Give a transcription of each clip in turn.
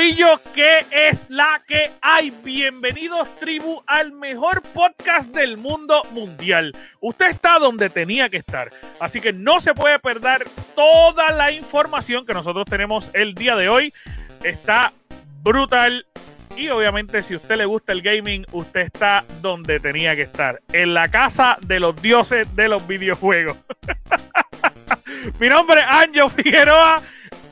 Corillo, ¿qué es la que hay? Bienvenidos, tribu, al mejor podcast del mundo mundial. Usted está donde tenía que estar, así que no se puede perder toda la información que nosotros tenemos el día de hoy. Está brutal. Y obviamente, si usted le gusta el gaming, usted está donde tenía que estar, en la casa de los dioses de los videojuegos. Mi nombre es Anjo Figueroa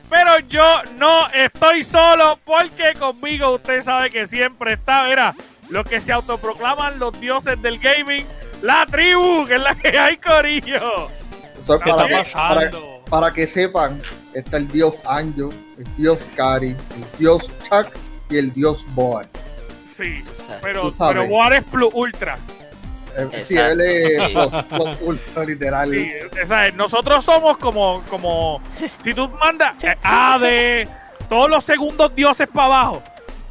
pero yo no estoy solo porque conmigo usted sabe que siempre está, mira, los que se autoproclaman los dioses del gaming, la tribu, que es la que hay, Corillo. ¿Qué está pasando? Para, que sepan, está el dios Anjo, el dios Kari, el dios Chuck y el dios Boar. Sí, pero, pero Boar es plus ultra. Eh, sí, él es ultra literal. nosotros somos como, como si tú mandas A de todos los segundos dioses para abajo.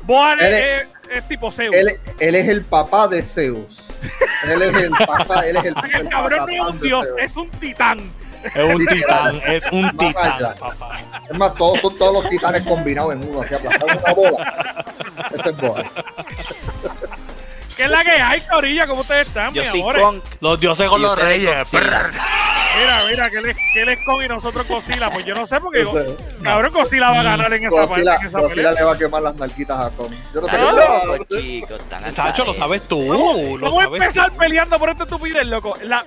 Boar es, tipo Zeus. Él, él, es el papá de Zeus. él es el papá, él es el, el cabrón no es un dios, es un titán. Es un titán, es un titán, papá. Es más, todos son todos los titanes combinados en uno, así aplastado una bola. Ese es Boar. ¿Qué es la que hay, Corilla? ¿Cómo ustedes están, Yo soy con... Los dioses con los reyes. Mira, mira, que él, es, que él es con y nosotros Cosila. Pues yo no sé porque, cabrón, Cosila va a ganar en esa, Cosila, en esa Cosila le va a quemar las narquitas a Con. Yo no sé qué pues, chicos, Tacho, lo sabes tú. ¿Cómo, a empezar peleando por este estupidez, loco? La,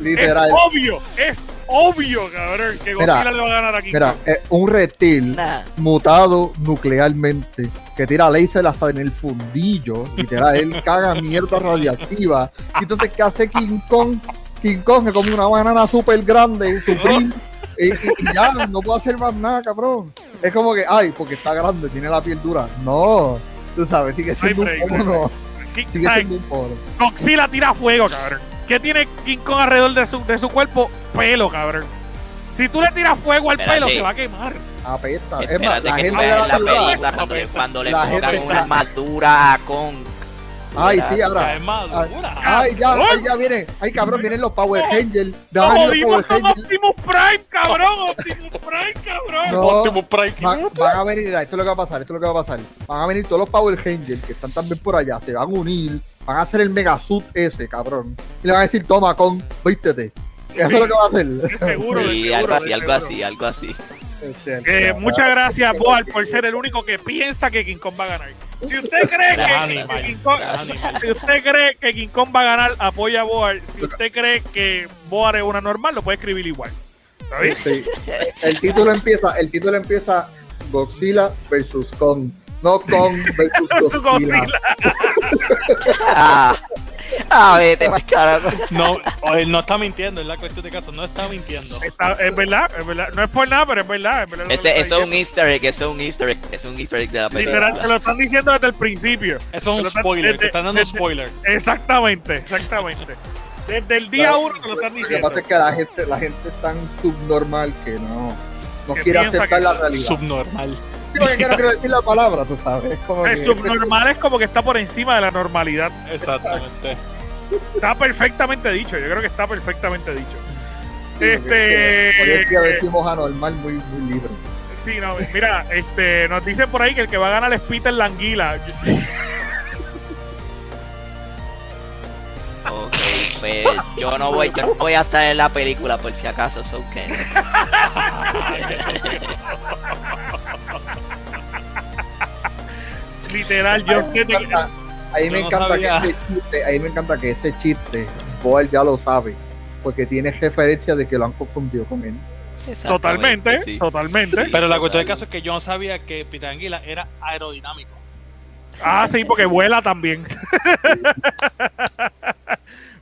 Literal. Es obvio, es obvio, cabrón, que Godzilla le va a ganar aquí. Mira, es un reptil mutado nuclearmente que tira laser hasta en el fundillo. Literal, él caga mierda radiactiva. Y entonces, ¿qué hace King Kong? King Kong se come una banana súper grande, y, y, ya, no puede hacer más nada, cabrón. Es como que, ay, porque está grande, tiene la piel dura. No, tú sabes, sigue siendo un mono. Sigue siendo un. Godzilla tira fuego, cabrón. ¿Qué tiene King Kong alrededor de su, de su cuerpo? Pelo, cabrón. Si tú le tiras fuego al pelo, se va a quemar. Apesta. Es más, la gente de la, la película cuando, cuando le pongan una armadura a Kong. Ay, sí, ahora. Ay, ya, ay, ya vienen. Ay, cabrón, vienen los Power Rangers. No, Power Optimus Prime, cabrón. Optimus Prime, cabrón. No, Optimus Prime. Van, van, a venir, esto es lo que va a pasar, esto es lo que va a pasar. Van a venir todos los Power Rangers que están también por allá, se van a unir Van a hacer el Megasuit ese, cabrón. Y le van a decir, toma, con, vístete. Eso es lo que va a hacer. Seguro, sí, algo así, algo así, algo así. Eh, muchas gracias, Boal, por ser el único que piensa que King Kong va a ganar. Si usted cree que, King Kong, si usted cree que King Kong va a ganar, apoya a Boal. Si usted cree que Boal es una normal, lo puede escribir igual. ¿Está bien? Sí. El título empieza, el título empieza Godzilla versus Kong no con versus Godzilla. ah, ah, vete más carajo. No, él no está mintiendo, es la cuestión de caso, no está mintiendo. Está, es verdad, es verdad. No es por nada, pero es verdad. Es verdad este, eso es un easter egg, eso es un easter egg, es un easter egg de la película. Literal, te lo están diciendo desde el principio. Eso es un spoiler, te están dando un spoiler. Exactamente, exactamente. Desde el día uno te lo están diciendo. Lo que pasa es que la gente, la gente es tan subnormal que no, no quiere aceptar la realidad. Subnormal que quiero decir la palabra, tú sabes. Como el subnormal es como que está por encima de la normalidad. Exactamente. Está perfectamente dicho, yo creo que está perfectamente dicho. este. Por decimos anormal muy, muy libre. Sí, no, mira, este, nos dicen por ahí que el que va a ganar es Peter Languila. Ok, pues yo no voy, yo no voy a estar en la película por si acaso, so que. Literal, yo sé que. Ahí me encanta que ese chiste, ahí me encanta que ese chiste, Boel ya lo sabe, porque tiene referencia de que lo han confundido con él. Totalmente, totalmente. Pero la cuestión del caso es que yo no sabía que Pitanguila era aerodinámico. Ah, sí, porque vuela también.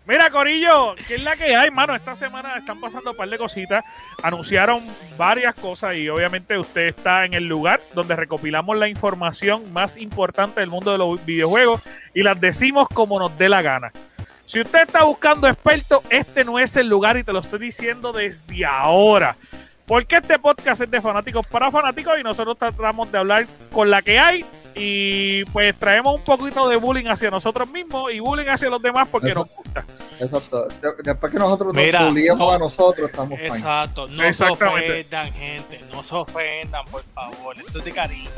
Mira, Corillo, ¿qué es la que hay, mano? Esta semana están pasando un par de cositas. Anunciaron varias cosas y obviamente usted está en el lugar donde recopilamos la información más importante del mundo de los videojuegos y las decimos como nos dé la gana. Si usted está buscando expertos, este no es el lugar y te lo estoy diciendo desde ahora. Porque este podcast es de fanáticos para fanáticos y nosotros tratamos de hablar con la que hay y pues traemos un poquito de bullying hacia nosotros mismos y bullying hacia los demás porque nos gusta. Exacto. Después que nosotros nos bulliamos a nosotros, estamos Exacto. No se ofendan, gente. No se ofendan, por favor. Esto es de cariño.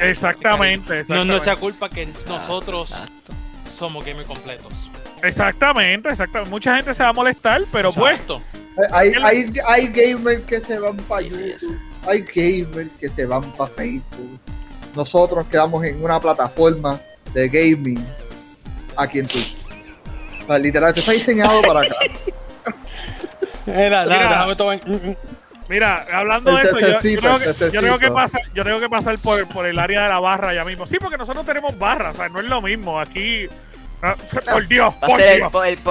exactamente, No es nuestra culpa que nosotros somos gamer completos. Exactamente, exactamente. Mucha gente se va a molestar, pero puesto. Hay, hay, hay gamers que se van para YouTube, hay gamers que se van para Facebook. Nosotros quedamos en una plataforma de gaming aquí en Twitch. literalmente está diseñado para acá. Mira, Mira, hablando de eso, yo, tengo que, pasar, yo tengo que pasar por, por el área de la barra ya mismo. Sí, porque nosotros tenemos barra, o sea, no es lo mismo. Aquí por Dios, va a ser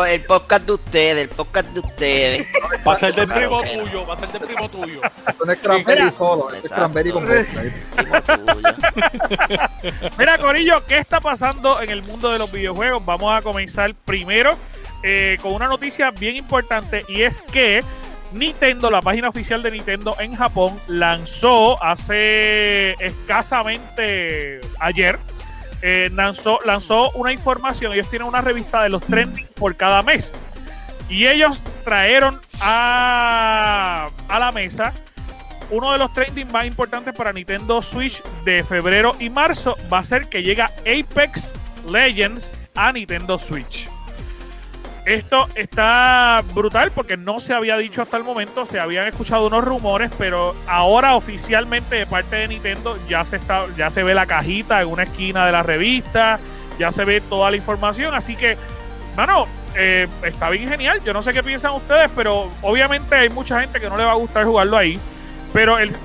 El, podcast de ustedes, el podcast de ustedes. Va a ser del primo tuyo, va a ser del primo tuyo. Esto no es cranberry solo, es cranberry con Mira, Corillo, ¿qué está pasando en el mundo de los videojuegos? Vamos a comenzar primero eh, con una noticia bien importante y es que Nintendo, la página oficial de Nintendo en Japón, lanzó hace escasamente ayer eh, lanzó, lanzó una información. Ellos tienen una revista de los trending por cada mes. Y ellos trajeron a, a la mesa uno de los trending más importantes para Nintendo Switch de febrero y marzo. Va a ser que llega Apex Legends a Nintendo Switch. Esto está brutal porque no se había dicho hasta el momento, se habían escuchado unos rumores, pero ahora oficialmente de parte de Nintendo ya se está, ya se ve la cajita en una esquina de la revista, ya se ve toda la información, así que, bueno, eh, está bien genial. Yo no sé qué piensan ustedes, pero obviamente hay mucha gente que no le va a gustar jugarlo ahí. Pero el,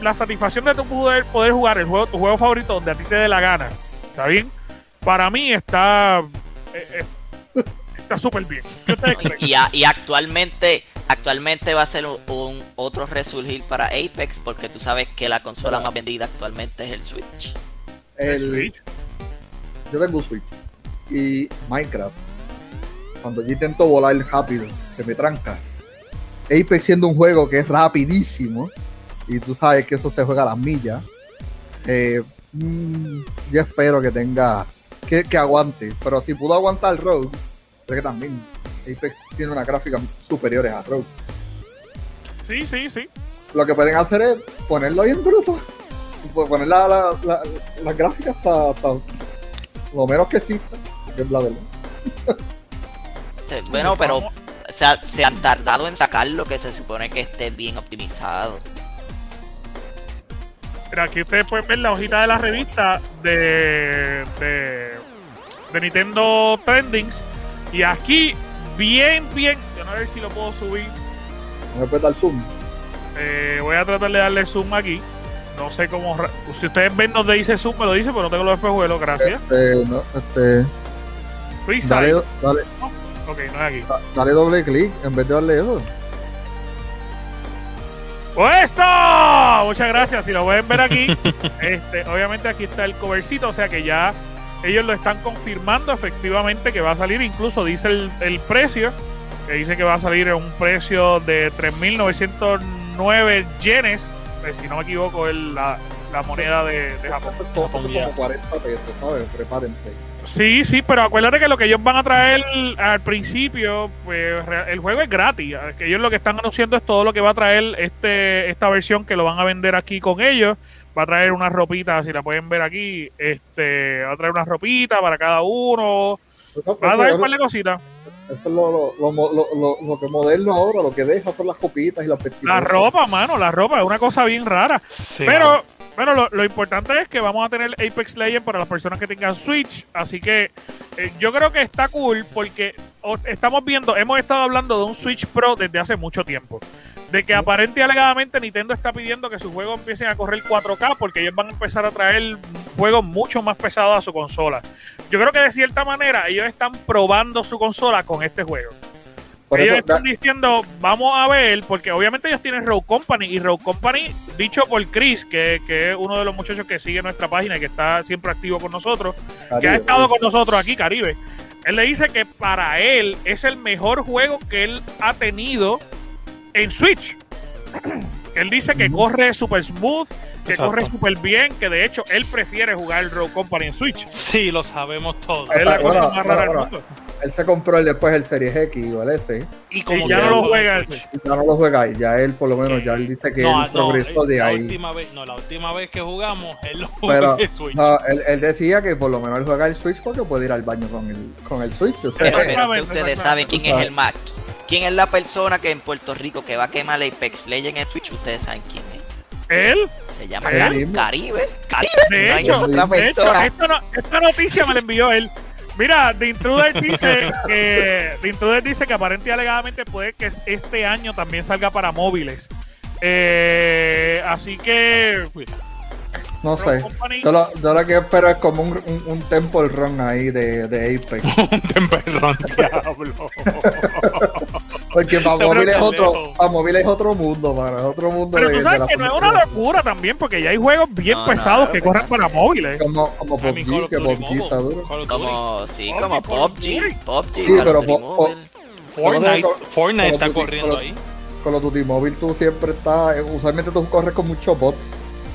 la satisfacción de tu poder, poder jugar el juego, tu juego favorito donde a ti te dé la gana, ¿está bien? Para mí está, eh, eh, está súper bien. y, y, actualmente actualmente va a ser un, otro resurgir para Apex porque tú sabes que la consola más vendida actualmente es el Switch. El, Switch. Yo tengo un Switch y Minecraft. Cuando yo intento volar rápido, se me tranca. Apex siendo un juego que es rapidísimo y tú sabes que eso se juega a las millas. Eh, mm, yo espero que tenga que, que aguante, pero si pudo aguantar el Que también Apex tiene una gráfica superiores a Rogue. Sí, sí, sí. Lo que pueden hacer es ponerlo ahí en bruto. Poner la, la, la, gráfica hasta, lo menos que exista. Que es la verdad. bueno, pero o sea, se han tardado en sacar lo que se supone que esté bien optimizado. Pero aquí ustedes pueden ver la hojita de la revista de, de, de Nintendo Trendings y aquí, bien, bien. Yo no sé si lo puedo subir. ¿Me puede dar zoom? Eh, voy a tratar de darle zoom aquí. No sé cómo. Si ustedes ven donde dice zoom, me lo dice, pero no tengo los espejuelos. Gracias. Este, no, este. Dale, dale. ok, no es aquí. Dale doble clic en vez de darle eso. ¡Eso! Muchas gracias. Si lo pueden ver aquí, este, obviamente aquí está el covercito, o sea que ya ellos lo están confirmando efectivamente que va a salir, incluso dice el, precio, que dice que va a salir en un precio de 3.909 yenes, eh, si no me equivoco, es la, moneda de, Japón. como 40 pesos, ¿sabes? Prepárense. Sí, sí, pero acuérdate que lo que ellos van a traer al principio, pues el juego es gratis. Que ellos lo que están anunciando es todo lo que va a traer este esta versión que lo van a vender aquí con ellos va a traer una ropita, si la pueden ver aquí, este, va a traer una ropita para cada uno. va a traer un par de cositas. Eso es lo, lo, lo, lo, que moderno ahora, lo que deja son las copitas y las La ropa, mano, la ropa es una cosa bien rara. Pero, bueno, lo, importante es que vamos a tener Apex Legends para las personas que tengan Switch. Así que eh, yo creo que está cool porque estamos viendo, hemos estado hablando de un Switch Pro desde hace mucho tiempo de que aparente y alegadamente Nintendo está pidiendo que sus juegos empiecen a correr 4K porque ellos van a empezar a traer juegos mucho más pesados a su consola. Yo creo que de cierta manera ellos están probando su consola con este juego. ellos están diciendo, vamos a ver, porque obviamente ellos tienen Rogue Company y Rogue Company, dicho por Chris, que, que, es uno de los muchachos que sigue nuestra página y que está siempre activo con nosotros, que ha estado con nosotros aquí, Caribe. Él le dice que para él es el mejor juego que él ha tenido en Switch. Él dice que corre super smooth, que corre súper bien, que de hecho él prefiere jugar el Rogue Company en Switch. Sí, lo sabemos todos. Es la cosa más rara del mundo. Él se compró el, después el Series X o el S. Y como ya no lo juega ese. Ya no lo juega ahí. Ya él, por lo menos, ya él dice que él progresó de la ahí. Última vez, no, la última vez que jugamos, él lo jugó en Switch. No, él, él, decía que por lo menos él juega el Switch porque puede ir al baño con el, con el Switch. O sea, pero, ustedes saben quién es el Mac. ¿Quién es la persona que en Puerto Rico que va a quemar el Apex Legends en Switch? Ustedes saben quién es. ¿Él? Se llama Caribe. Caribe. De hecho, de hecho esta, esta, noticia me la envió él. Mira, The Intruder dice que The Intruder dice que aparentemente alegadamente puede que este año también salga para móviles. Eh, así que no sé. Yo lo, yo lo, que espero es como un, un, un Temple Run ahí de, de Apex. un Temple Run, diablo. porque para móvil, es otro, para móvil es otro mundo, para otro mundo. Pero tú sabes que no es una locura también, porque ya hay juegos bien pesados que corren para móviles. Como, como PUBG, que PUBG está duro. Como, sí, como PUBG. PUBG, sí, pero Fortnite, Fortnite está corriendo ahí. Con los Duty Mobile tú siempre estás, usualmente tú corres con muchos bots.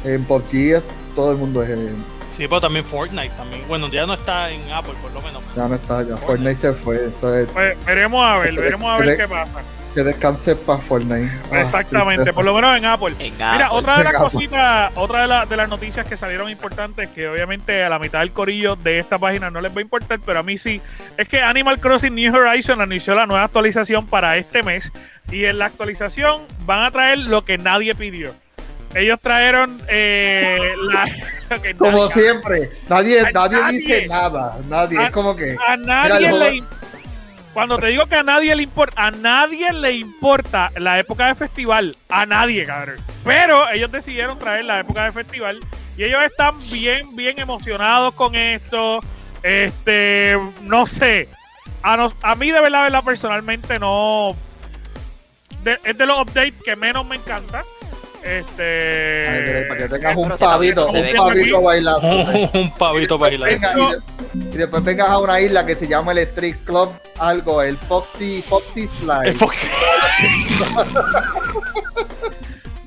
En PUBG todo el mundo es. Sí, pero también Fortnite también. Bueno, ya no está en Apple por lo menos. Ya no está, ya Fortnite, se fue. Eso pues, veremos a ver, veremos a ver qué pasa. Que descanse para Fortnite. Ah, Exactamente, por lo menos en Apple. Mira, otra de las cositas, otra de, de las noticias que salieron importantes, que obviamente a la mitad del corillo de esta página no les va a importar, pero a mí sí, es que Animal Crossing New Horizon anunció la nueva actualización para este mes. Y en la actualización van a traer lo que nadie pidió ellos trajeron eh, la, como siempre nadie, nadie, dice nada nadie es como que a nadie le cuando te digo que a nadie le importa a nadie le importa la época de festival a nadie cabrón. Pero ellos decidieron traer la época de festival y ellos están bien bien emocionados con esto. Este no sé. A, a mí de verdad, verdad personalmente no es de los updates que menos me encanta este. para que tengas un pavito, un pavito bailando. un pavito bailando. Y, después vengas a una isla que se llama el Street Club, algo, el Foxy, Foxy Slide. El Foxy.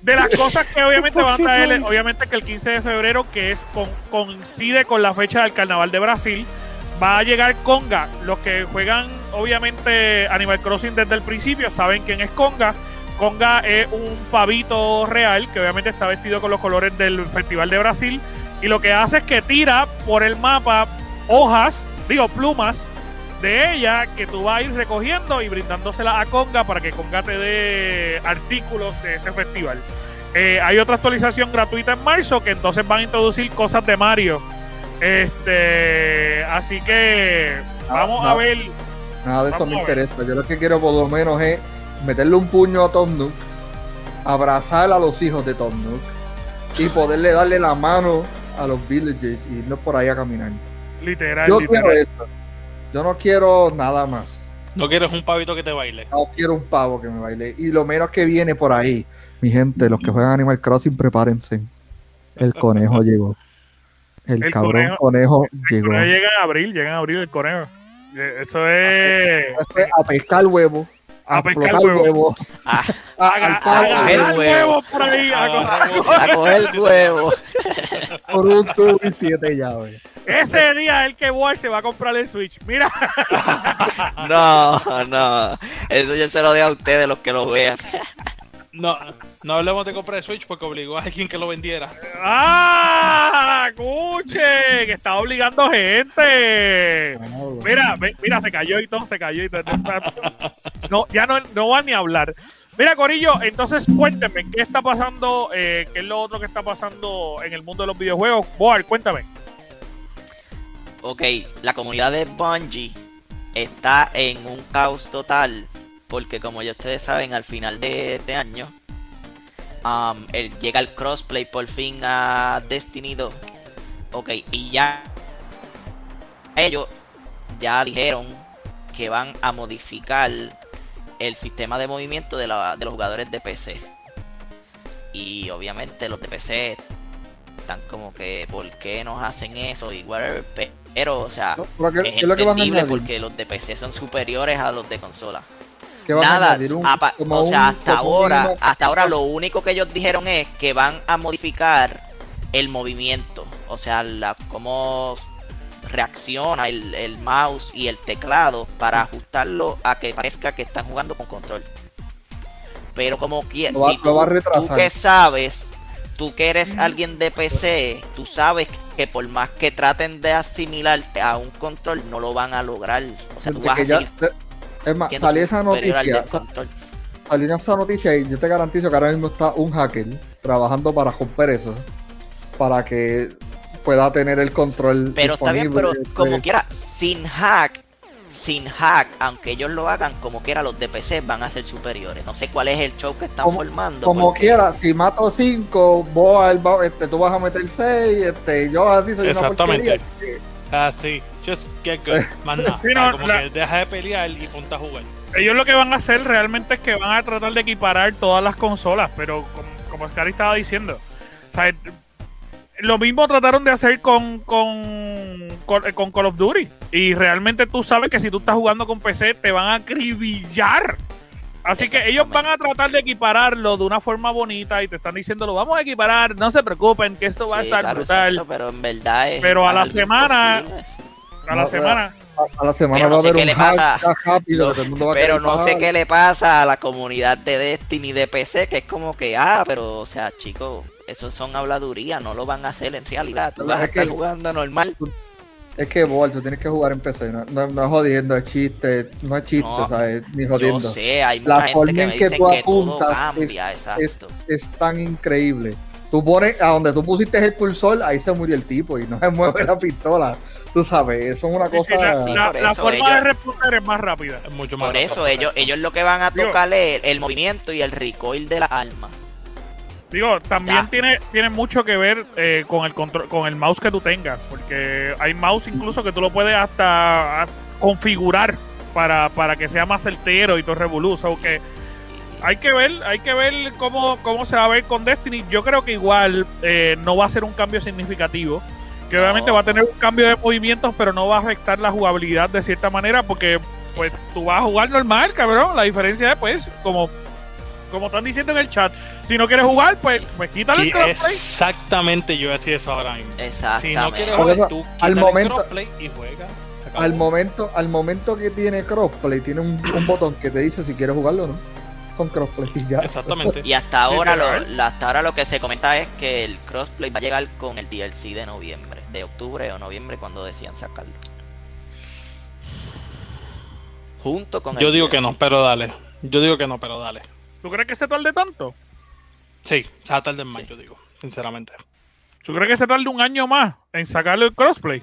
de las cosas que obviamente van a traer, obviamente que el 15 de febrero, que es coincide con la fecha del Carnaval de Brasil, va a llegar Conga. Los que juegan, obviamente, Animal Crossing desde el principio saben quién es Conga. Conga es un pavito real que obviamente está vestido con los colores del Festival de Brasil y lo que hace es que tira por el mapa hojas, digo plumas de ella que tú vas a ir recogiendo y brindándoselas a Conga para que Conga te dé artículos de ese festival. Eh, hay otra actualización gratuita en marzo que entonces van a introducir cosas de Mario. Este, así que vamos a ver. Nada de eso me interesa. Yo lo que quiero por lo menos es meterle un puño a Tom Nook, abrazar a los hijos de Tom Nook y poderle darle la mano a los villagers y irnos por ahí a caminar. Literal, Yo literal. quiero eso. Yo no quiero nada más. No quieres un pavito que te baile. No quiero un pavo que me baile. Y lo menos que viene por ahí, mi gente, los que juegan Animal Crossing, prepárense. El conejo llegó. El, cabrón conejo, llegó. llega en abril, llega en abril el conejo. Eso es. A pescar huevo a, pescar huevo. huevo. A, coger huevo. por ahí. A, coger huevo. Por un tubo y siete llaves. Ese día el que voy se va a comprar el Switch. Mira. No, no. Eso yo se lo dejo a ustedes los que lo vean. No, no hablemos de comprar el Switch porque obligó a alguien que lo vendiera. ¡Ah! ¡Escuche! Que está obligando gente. Mira, mira, se cayó y todo, se cayó y todo. No, ya no, no van ni a hablar. Mira, Corillo, entonces cuénteme, ¿qué está pasando? Eh, ¿Qué es lo otro que está pasando en el mundo de los videojuegos? Boar, cuéntame. Ok, la comunidad de Bungie está en un caos total porque como ya ustedes saben, al final de este año um, llega el crossplay por fin a Destiny 2. Ok, y ya ellos ya dijeron que van a modificar el sistema de movimiento de, los jugadores de PC. Y obviamente los de PC están como que, ¿por qué nos hacen eso? Y Pero, o sea, es, entendible porque los de PC son superiores a los de consola. Nada, o sea, hasta ahora, hasta ahora lo único que ellos dijeron es que van a modificar el movimiento, o sea, la, cómo reacciona el, mouse y el teclado para ajustarlo a que parezca que están jugando con control. Pero como quieras, si tú, que sabes, tú que eres alguien de PC, tú sabes que por más que traten de asimilarte a un control, no lo van a lograr. O sea, tú vas a es más, salió esa noticia. Salió esa noticia y yo te garantizo que ahora mismo está un hacker trabajando para romper eso. Para que pueda tener el control. Pero está bien, pero como quiera, sin hack, sin hack, aunque ellos lo hagan, como quiera, los DPC van a ser superiores. No sé cuál es el show que están formando. Como quiera, si mato 5, vos este, tú vas a meter 6, este, yo así soy Exactamente. Ah, sí. Just get good. Más nada. como que deja de pelear y ponte a jugar. Ellos lo que van a hacer realmente es que van a tratar de equiparar todas las consolas, pero como, como Scary estaba diciendo, lo mismo trataron de hacer con, con, con, Call of Duty. Y realmente tú sabes que si tú estás jugando con PC te van a acribillar. Así que ellos van a tratar de equipararlo de una forma bonita y te están diciendo, lo vamos a equiparar, no se preocupen, que esto va a estar brutal. pero en verdad es Pero a la semana, a la semana. A, la semana va a haber un rápido, Pero no sé qué le pasa a la comunidad de Destiny de PC, que es como que, ah, pero, o sea, chicos, eso son habladurías, no lo van a hacer en realidad. Tú vas a estar jugando normal. Es que, Bol, tú tienes que jugar en PC, no, no, es jodiendo, es chiste, no es chiste, ¿sabes? Ni jodiendo. Yo sé, hay mucha La forma en que tú apuntas es, es, tan increíble. Tú pones, a donde tú pusiste el pulsor, ahí se murió el tipo y no se mueve la pistola. Tú sabes, eso es una cosa. la, forma de responder es más rápida. Es mucho más Por eso, ellos, ellos lo que van a tocar es el movimiento y el recoil de la arma. Digo, también tiene, tiene mucho que ver eh, con el control, con el mouse que tú tengas, porque hay mouse incluso que tú lo puedes hasta configurar para, para que sea más certero y todo revolucionario. aunque hay que ver, hay que ver cómo, cómo se va a ver con Destiny. Yo creo que igual eh, no va a ser un cambio significativo, que obviamente va a tener un cambio de movimientos, pero no va a afectar la jugabilidad de cierta manera, porque pues tú vas a jugar normal, cabrón. La diferencia es pues como como están diciendo en el chat, si no quieres jugar, pues, pues quítale el crossplay. Exactamente, yo decía eso ahora mismo. Exactamente. Si no quieres jugar, tú al momento, el crossplay y juega. Al momento, al momento que tiene crossplay, tiene un, un botón que te dice si quieres jugarlo o no. Con crossplay ya. Exactamente. Y hasta ahora, lo, hasta ahora lo que se comenta es que el crossplay va a llegar con el DLC de noviembre, de octubre o noviembre cuando decían sacarlo. Junto con Yo digo que no, pero dale. Yo digo que no, pero dale. ¿Tú crees que se tarde tanto? Sí, se va a tardar más, yo digo, sinceramente. ¿Tú crees que se tarde un año más en sacarle el crossplay?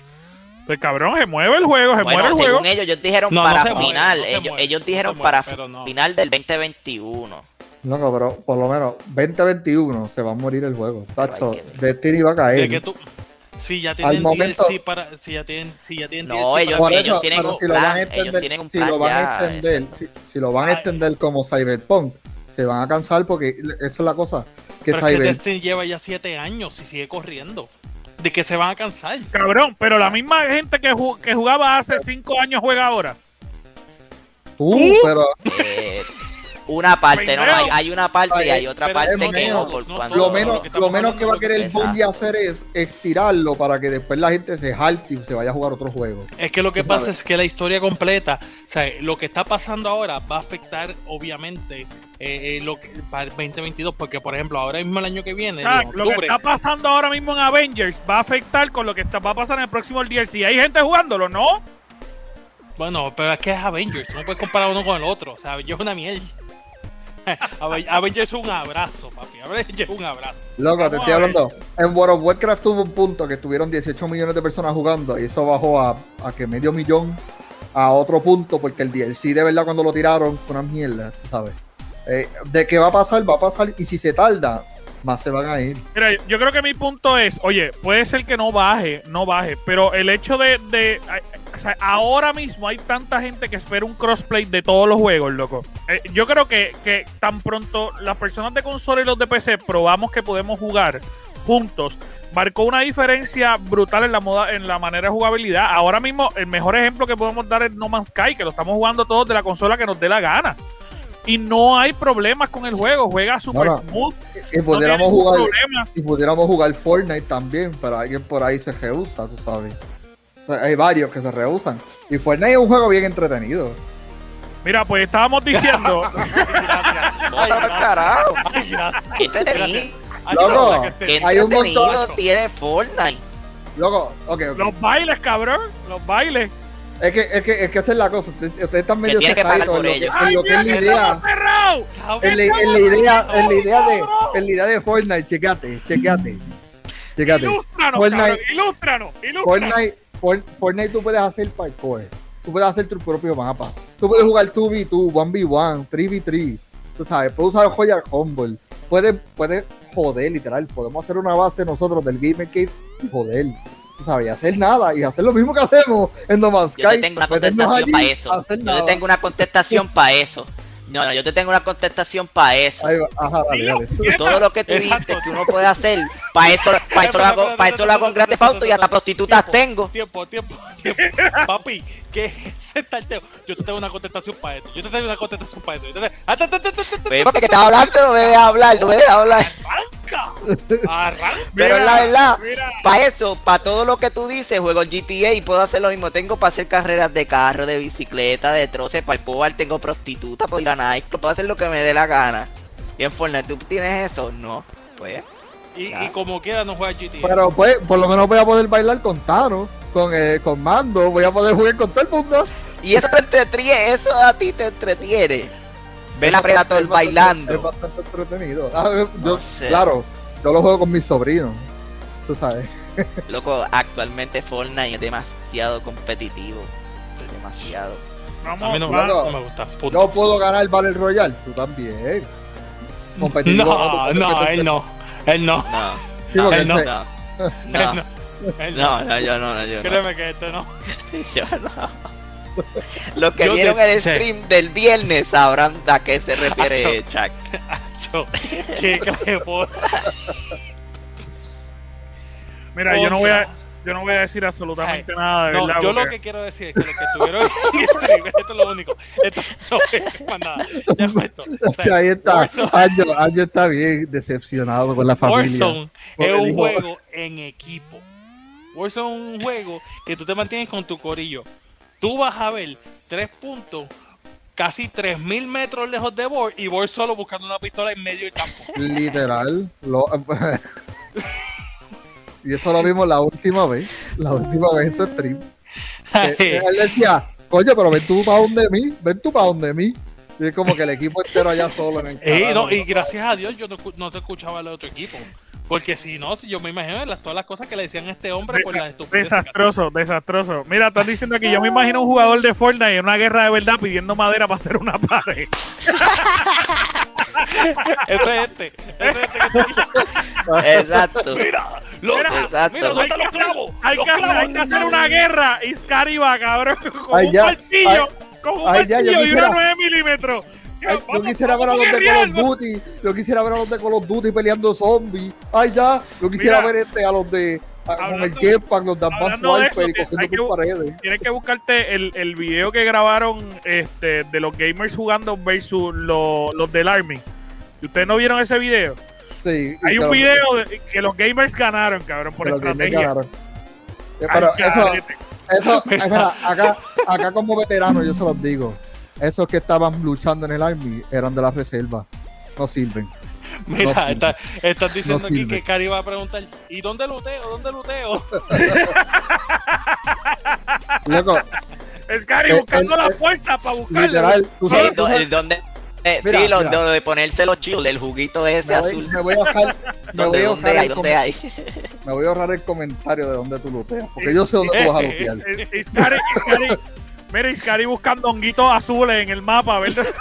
Pues cabrón, se mueve el juego, se mueve el según juego. ellos, ellos dijeron para final, ellos, dijeron para final del 2021. No, pero por lo menos 2021 se va a morir el juego. Tacho, Destiny va a caer. que tú, si ya tienen DLC para, si ya tienen, si ya tienen no, ellos, ellos, tienen un plan, ellos tienen un plan si lo van a extender, si, lo van a extender como Cyberpunk, se van a cansar porque esa es la cosa. Que pero es que Destiny lleva ya 7 años y sigue corriendo. De que se van a cansar. Cabrón, pero la misma gente que, que jugaba hace 5 años juega ahora. Tú, pero. Eh, una parte, ¿no? Hay, una parte y hay otra parte que no. lo menos, lo menos que va a querer el Bungie hacer es estirarlo para que después la gente se jalte y se vaya a jugar otro juego. Es que lo que pasa es que la historia completa, o sea, lo que está pasando ahora va a afectar, obviamente, eh, eh lo que, para el 2022, porque por ejemplo, ahora mismo el año que viene, lo que está pasando ahora mismo en Avengers va a afectar con lo que está, va a pasar en el próximo DLC. ¿Hay gente jugándolo? ¿No? Bueno, pero es que es Avengers, no puedes comparar uno con el otro, o sea, yo es una mierda. Avengers es un abrazo, papi. Avengers es un abrazo. Loco, te estoy hablando. En World of Warcraft tuvo un punto que tuvieron 18 millones de personas jugando y eso bajó a, a que medio millón a otro punto porque el DLC de verdad cuando lo tiraron fue una mierda, ¿sabes? Eh, de qué va a pasar, va a pasar y si se tarda, más se van a ir. Mira, yo creo que mi punto es, oye, puede ser que no baje, no baje, pero el hecho de, de o sea, ahora mismo hay tanta gente que espera un crossplay de todos los juegos, loco. Eh, yo creo que, que tan pronto las personas de consola y los de PC probamos que podemos jugar juntos, marcó una diferencia brutal en la moda, en la manera de jugabilidad. Ahora mismo, el mejor ejemplo que podemos dar es No Man's Sky, que lo estamos jugando todos de la consola que nos dé la gana. y no hay problemas con el juego. Juega super No, no. smooth. Y no pudiéramos jugar, problema. y pudiéramos jugar Fortnite también, pero alguien por ahí se rehúsa, tú sabes. O sea, hay varios que se rehusan. Y Fortnite es un juego bien entretenido. Mira, pues estábamos diciendo. Loco, Hay un montón- tiene Fortnite. Loco, ok, ok. los bailes, cabrón. Los bailes. Es que, es que, es que esa es la cosa. Ustedes, ustedes están medio cerraditos en en lo que es la idea. cerrados! En la, idea, en la idea de, en la idea de Fortnite, checate, checate. Checate. Ilústranos, Fortnite- cabrón, ilústranos, ilústranos. Fortnite, For- Fortnite tú puedes hacer parkour. Tú puedes hacer tu propio mapa. Tú puedes jugar 2v2, 1v1, 3v3. Tú sabes, puedes usar Royal Humble. Puedes, puedes joder, literal. Podemos hacer una base nosotros del Gamer Cave y joder. Tú sabes, y hacer nada. Y hacer lo mismo que hacemos en No Man's Yo te tengo una contestación para eso. Yo te tengo una contestación para eso. No, no, yo te tengo una contestación para eso. Ahí va, Ajá, dale, dale. Todo lo que tú Exacto. dijiste que uno puede hacer, para eso, para eso lo hago, para eso lo hago en Grand Theft Auto y hasta prostitutas tengo. Tiempo, tiempo, tiempo. Papi, ¿qué es ese tarteo? Yo te tengo una contestación para esto. Yo te tengo una contestación para esto. ¡Ah, porque que estás hablando, no me dejes hablar, no me dejes hablar. ¡Arranca! ¡Arranca! Pero la verdad, para eso, para todo lo que tú dices, juego el GTA y puedo hacer lo mismo. Tengo para hacer carreras de carro, de bicicleta, de troces, para el poder, tengo prostituta, puedo ir a Nike, puedo hacer lo que me dé la gana. Y en Fortnite, ¿tú tienes eso? No, pues. Y, como quiera no juega GTA. Pero pues, por lo menos voy a poder bailar con Taro, con, eh, con Mando, voy a poder jugar con todo el mundo. Y eso te entretiene, eso a ti te entretiene. Ver a Predator Es bastante- bailando. Es bastante entretenido. Ah, yo- No sé. Claro, yo lo juego con mis sobrinos. Tú sabes. Loco, actualmente Fortnite es demasiado competitivo. Demasiado. Vamos, a mí no, va- no me gusta. Punto. Yo puedo ganar el Battle Royale, tú también. No, no, él no. Él no. No, Sí, él no. no, Él no, no. Él no, yo no, no, yo no. Créeme que este no. Yo no. Los que Yo te- vieron el stream del viernes sabrán a qué se refiere Chuck. Acho, qué Mira, yo no voy a. yo no voy a decir absolutamente Ay, nada, de No, verdad. yo lo que quiero decir es que los que estuvieron en el stream, esto es lo único. Esto no voy a decir más nada. Ya fue esto. O o sea, ahí está. Warzone- Año, Año está bien decepcionado con la familia. Warzone es un dijo- juego en equipo. Warzone es un juego que tú te mantienes con tu corillo. Tú vas a ver tres puntos, casi 3000 metros lejos de Bor y Bor solo buscando una pistola en medio del campo. Literal. Lo... y eso lo vimos la última vez. La última vez en su stream. Que- que él decía, coño, pero ven tú para donde mí, ven tú para donde mí. Y es como que el equipo entero allá solo en el Ey, no, y gracias a Dios yo no, te escuchaba el otro equipo. Porque si no, si yo me imagino las, todas las cosas que le decían a este hombre por Desa- las estupideces. desastroso, desastroso. Mira, están diciendo aquí, yo me imagino un jugador de Fortnite en una guerra de verdad pidiendo madera para hacer una pared. Este es este. Este es este que está aquí. Exacto. Mira, lo- Mira, Exacto. mira, ¿dónde están los clavos? Hay Los que, hacer, clavos hay que hacer una guerra va, cabrón, con Ay, un ya, martillo, con un ay, ya, martillo y una quisiera- 9 milímetros. Ay, yo quisiera ver a los de Call of Duty. Yo quisiera ver a los de Call of Duty peleando zombies. Ay, ya. Yo quisiera Mira, ver este a los de. Con el jetpack, los y cogiendo paredes. Tienes que buscarte el, el video que grabaron este, de los gamers jugando versus los, los del Army. ¿Y ustedes no vieron ese video? Sí, Hay un video de- que los gamers ganaron, cabrón, por que los gamers estrategia. ganaron. Eh, Ay, Pero eso, eso, mira, acá, acá como veterano yo se los digo. Esos que estaban luchando en el Army eran de la reserva. No sirven. No Mira, sirve. está, estás diciendo No aquí que Cari va a preguntar, ¿y dónde luteo? ¿Dónde luteo? Loco, Scary Eh, buscando el- la el- fuerza para buscarlo. literal, tú Sí, sabes, tú sabes- el donde, eh, Mira, sí, lo, mira. de ponerse los chiles, el juguito ese me voy, azul. me voy a ahorrar, me voy ¿Dónde, a dónde ahorrar hay? el ¿Dónde hay? me voy a ahorrar el comentario de dónde tú luteas. Porque yo sé dónde tú vas a lutear. Eh, eh, Scary, Scary- mira, y Scary buscando honguitos azules en el mapa. a ver dónde-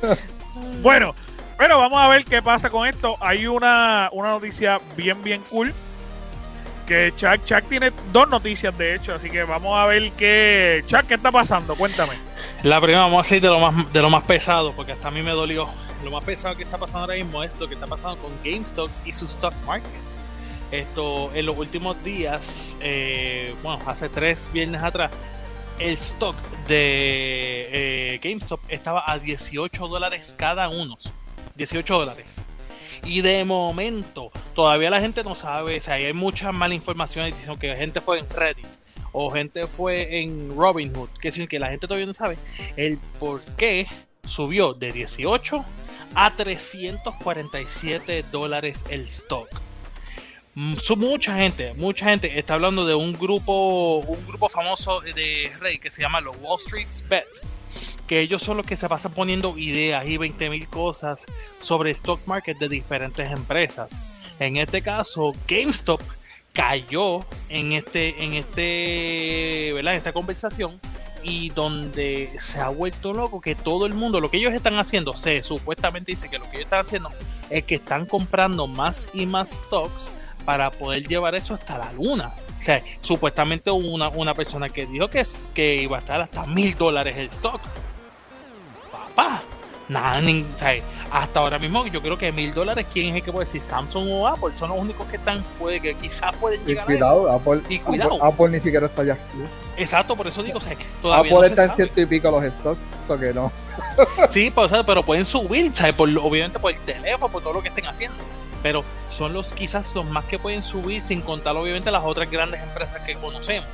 bueno, pero vamos a ver qué pasa con esto. Hay una, una noticia bien, bien cool. Que Chuck, Chuck tiene dos noticias, de hecho. Así que vamos a ver qué. Chuck, ¿qué está pasando? Cuéntame. La primera vamos a salir de lo más de lo más pesado, porque hasta a mí me dolió. Lo más pesado que está pasando ahora mismo es lo que está pasando con GameStop y su stock market. Esto en los últimos días, eh, bueno, hace tres viernes atrás, el stock de eh, GameStop estaba a 18 dólares cada uno. 18 dólares. Y de momento, todavía la gente no sabe, o sea, hay mucha mala información diciendo que la gente fue en Reddit o gente fue en Robinhood, que que la gente todavía no sabe el por qué subió de 18 a 347 dólares el stock. Mm, mucha gente, mucha gente está hablando de un grupo, un grupo famoso de Reddit que se llama los Wall Street Bets que ellos son los que se pasan poniendo ideas y 20 mil cosas sobre stock market de diferentes empresas. En este caso, GameStop cayó en este, en este, ¿verdad? En esta conversación y donde se ha vuelto loco que todo el mundo, lo que ellos están haciendo, se supuestamente dice que lo que ellos están haciendo es que están comprando más y más stocks para poder llevar eso hasta la luna. O sea, supuestamente una, una persona que dijo que, que iba a estar hasta mil dólares el stock nada, hasta ahora mismo yo creo que mil dólares, ¿quién es el que puede decir? Samsung o Apple son los únicos que están, puede que quizás pueden llegar cuidado, a Apple, y cuidado. Apple, ni siquiera está allá. Exacto, por eso digo, o sea, todavía Apple está en ciento y pico los stocks, eso que no. sí, pues, pero pueden subir, Por, obviamente por el teléfono, por todo lo que estén haciendo. Pero son los quizás los más que pueden subir, sin contar obviamente las otras grandes empresas que conocemos.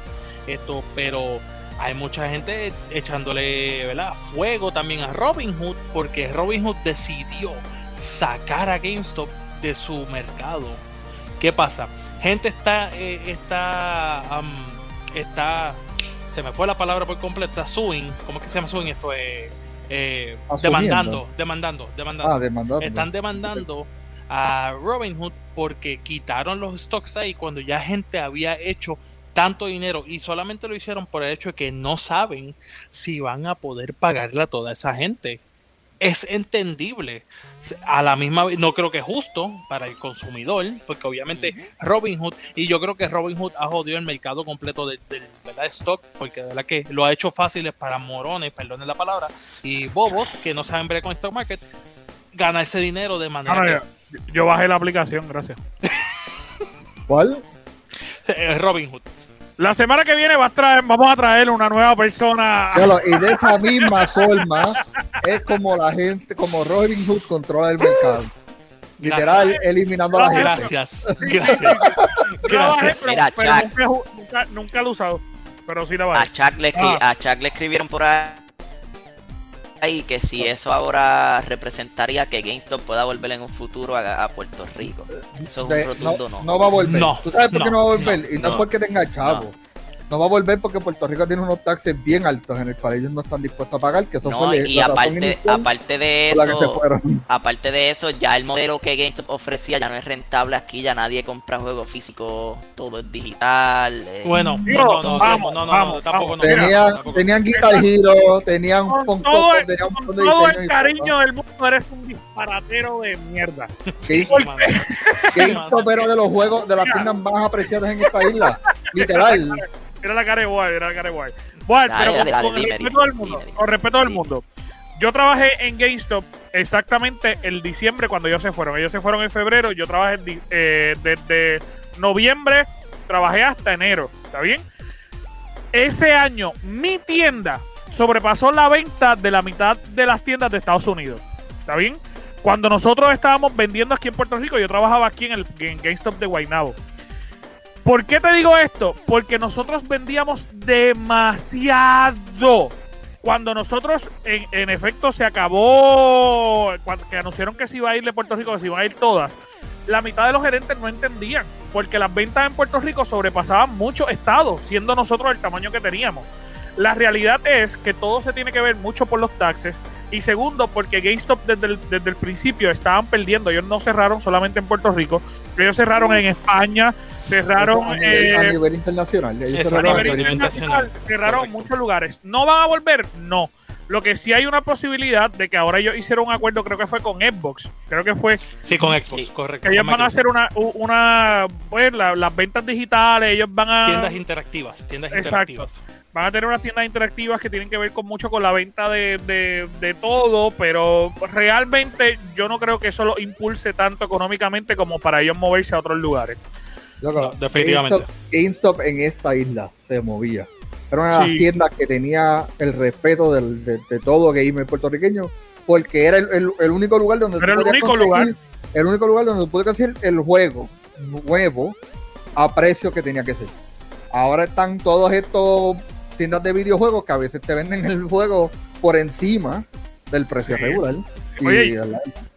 Esto, pero hay mucha gente echándole ¿verdad? fuego también a Robinhood porque Robinhood decidió sacar a GameStop de su mercado. ¿Qué pasa? Gente está, eh, está, está, se me fue la palabra por completo, está suing, ¿cómo es que se llama suing? Esto es eh, demandando, demandando, demandando. Ah, demandando. Están demandando a Robinhood porque quitaron los stocks ahí cuando ya gente había hecho tanto dinero y solamente lo hicieron por el hecho de que no saben si van a poder pagarle a toda esa gente. Es entendible. A la misma vez, no creo que es justo para el consumidor, porque obviamente Robinhood, y yo creo que Robinhood ha jodido el mercado completo del de, stock, porque de verdad que lo ha hecho fácil para morones, perdonen la palabra, y bobos que no saben ver con stock market, ganar ese dinero de manera. Yo, bajé la aplicación, gracias. ¿Cuál? Robinhood. La semana que viene va a traer, vamos a traer una nueva persona. y de esa misma forma es como la gente, como Robin Hood controla el mercado. Literal, eliminando a la gente. Gracias. Gracias. Gracias. Pero, nunca, nunca, lo he usado. Pero sí la va a Chuck le, ah. a Chuck le escribieron por ahí y que si eso ahora representaría que GameStop pueda volver en un futuro a, Puerto Rico. Eso es un rotundo no. No, va a volver. ¿Tú sabes por qué no va a volver? y no, es porque tenga chavo no va a volver porque Puerto Rico tiene unos taxes bien altos en el cual ellos no están dispuestos a pagar, que eso no, y aparte, aparte de eso, aparte de eso, ya el modelo que GameStop ofrecía ya no es rentable aquí, ya nadie compra juegos físicos, todo es digital. Eh. Bueno, no, no, vamos, no, no, tampoco tenían, tenían Guitar Hero, tenían con todo, el, tenían un de todo el cariño del mundo eres un disparatero de mierda. Sí, sí, pero de los juegos de las tiendas más apreciadas en esta isla, literal. Era la cara igual, era la cara igual. Bueno, pero con, respeto del mundo, con respeto del mundo. Yo trabajé en GameStop exactamente el diciembre cuando ellos se fueron. Ellos se fueron en febrero, yo trabajé eh, desde noviembre, trabajé hasta enero, ¿está bien? Ese año mi tienda sobrepasó la venta de la mitad de las tiendas de Estados Unidos, ¿está bien? Cuando nosotros estábamos vendiendo aquí en Puerto Rico, yo trabajaba aquí en el en GameStop de Guaynabo. ¿Por qué te digo esto? Porque nosotros vendíamos demasiado. Cuando nosotros, en, efecto, se acabó, cuando, que anunciaron que se iba a ir de Puerto Rico, que se iban a ir todas, la mitad de los gerentes no entendían, porque las ventas en Puerto Rico sobrepasaban mucho estados, siendo nosotros el tamaño que teníamos. La realidad es que todo se tiene que ver mucho por los taxes. Y segundo, porque GameStop desde el, desde el principio estaban perdiendo. Ellos no cerraron solamente en Puerto Rico. Ellos cerraron en España, cerraron a nivel, eh, internacional. cerraron, a nivel internacional, cerraron muchos lugares. ¿No van a volver? No. Lo que sí hay una posibilidad de que ahora ellos hicieron un acuerdo, creo que fue con Xbox. Creo que fue. Sí, con Xbox, correcto. ellos van a hacer una, una pues, las ventas digitales, ellos van a. Tiendas interactivas, tiendas interactivas. Van a tener unas tiendas interactivas que tienen que ver con mucho con la venta de, de, de todo, pero realmente yo no creo que eso lo impulse tanto económicamente como para ellos moverse a otros lugares definitivamente. GameStop, en esta isla se movía. Era una de Sí. las tiendas que tenía el respeto del- de, de todo gamer puertorriqueño, porque era el, el- el único lugar donde Era el único lugar. el único lugar donde tú puedes conseguir el juego nuevo a precio que tenía que ser. Ahora están todos estos tiendas de videojuegos que a veces te venden el juego por encima del precio Sí. regular. Oye,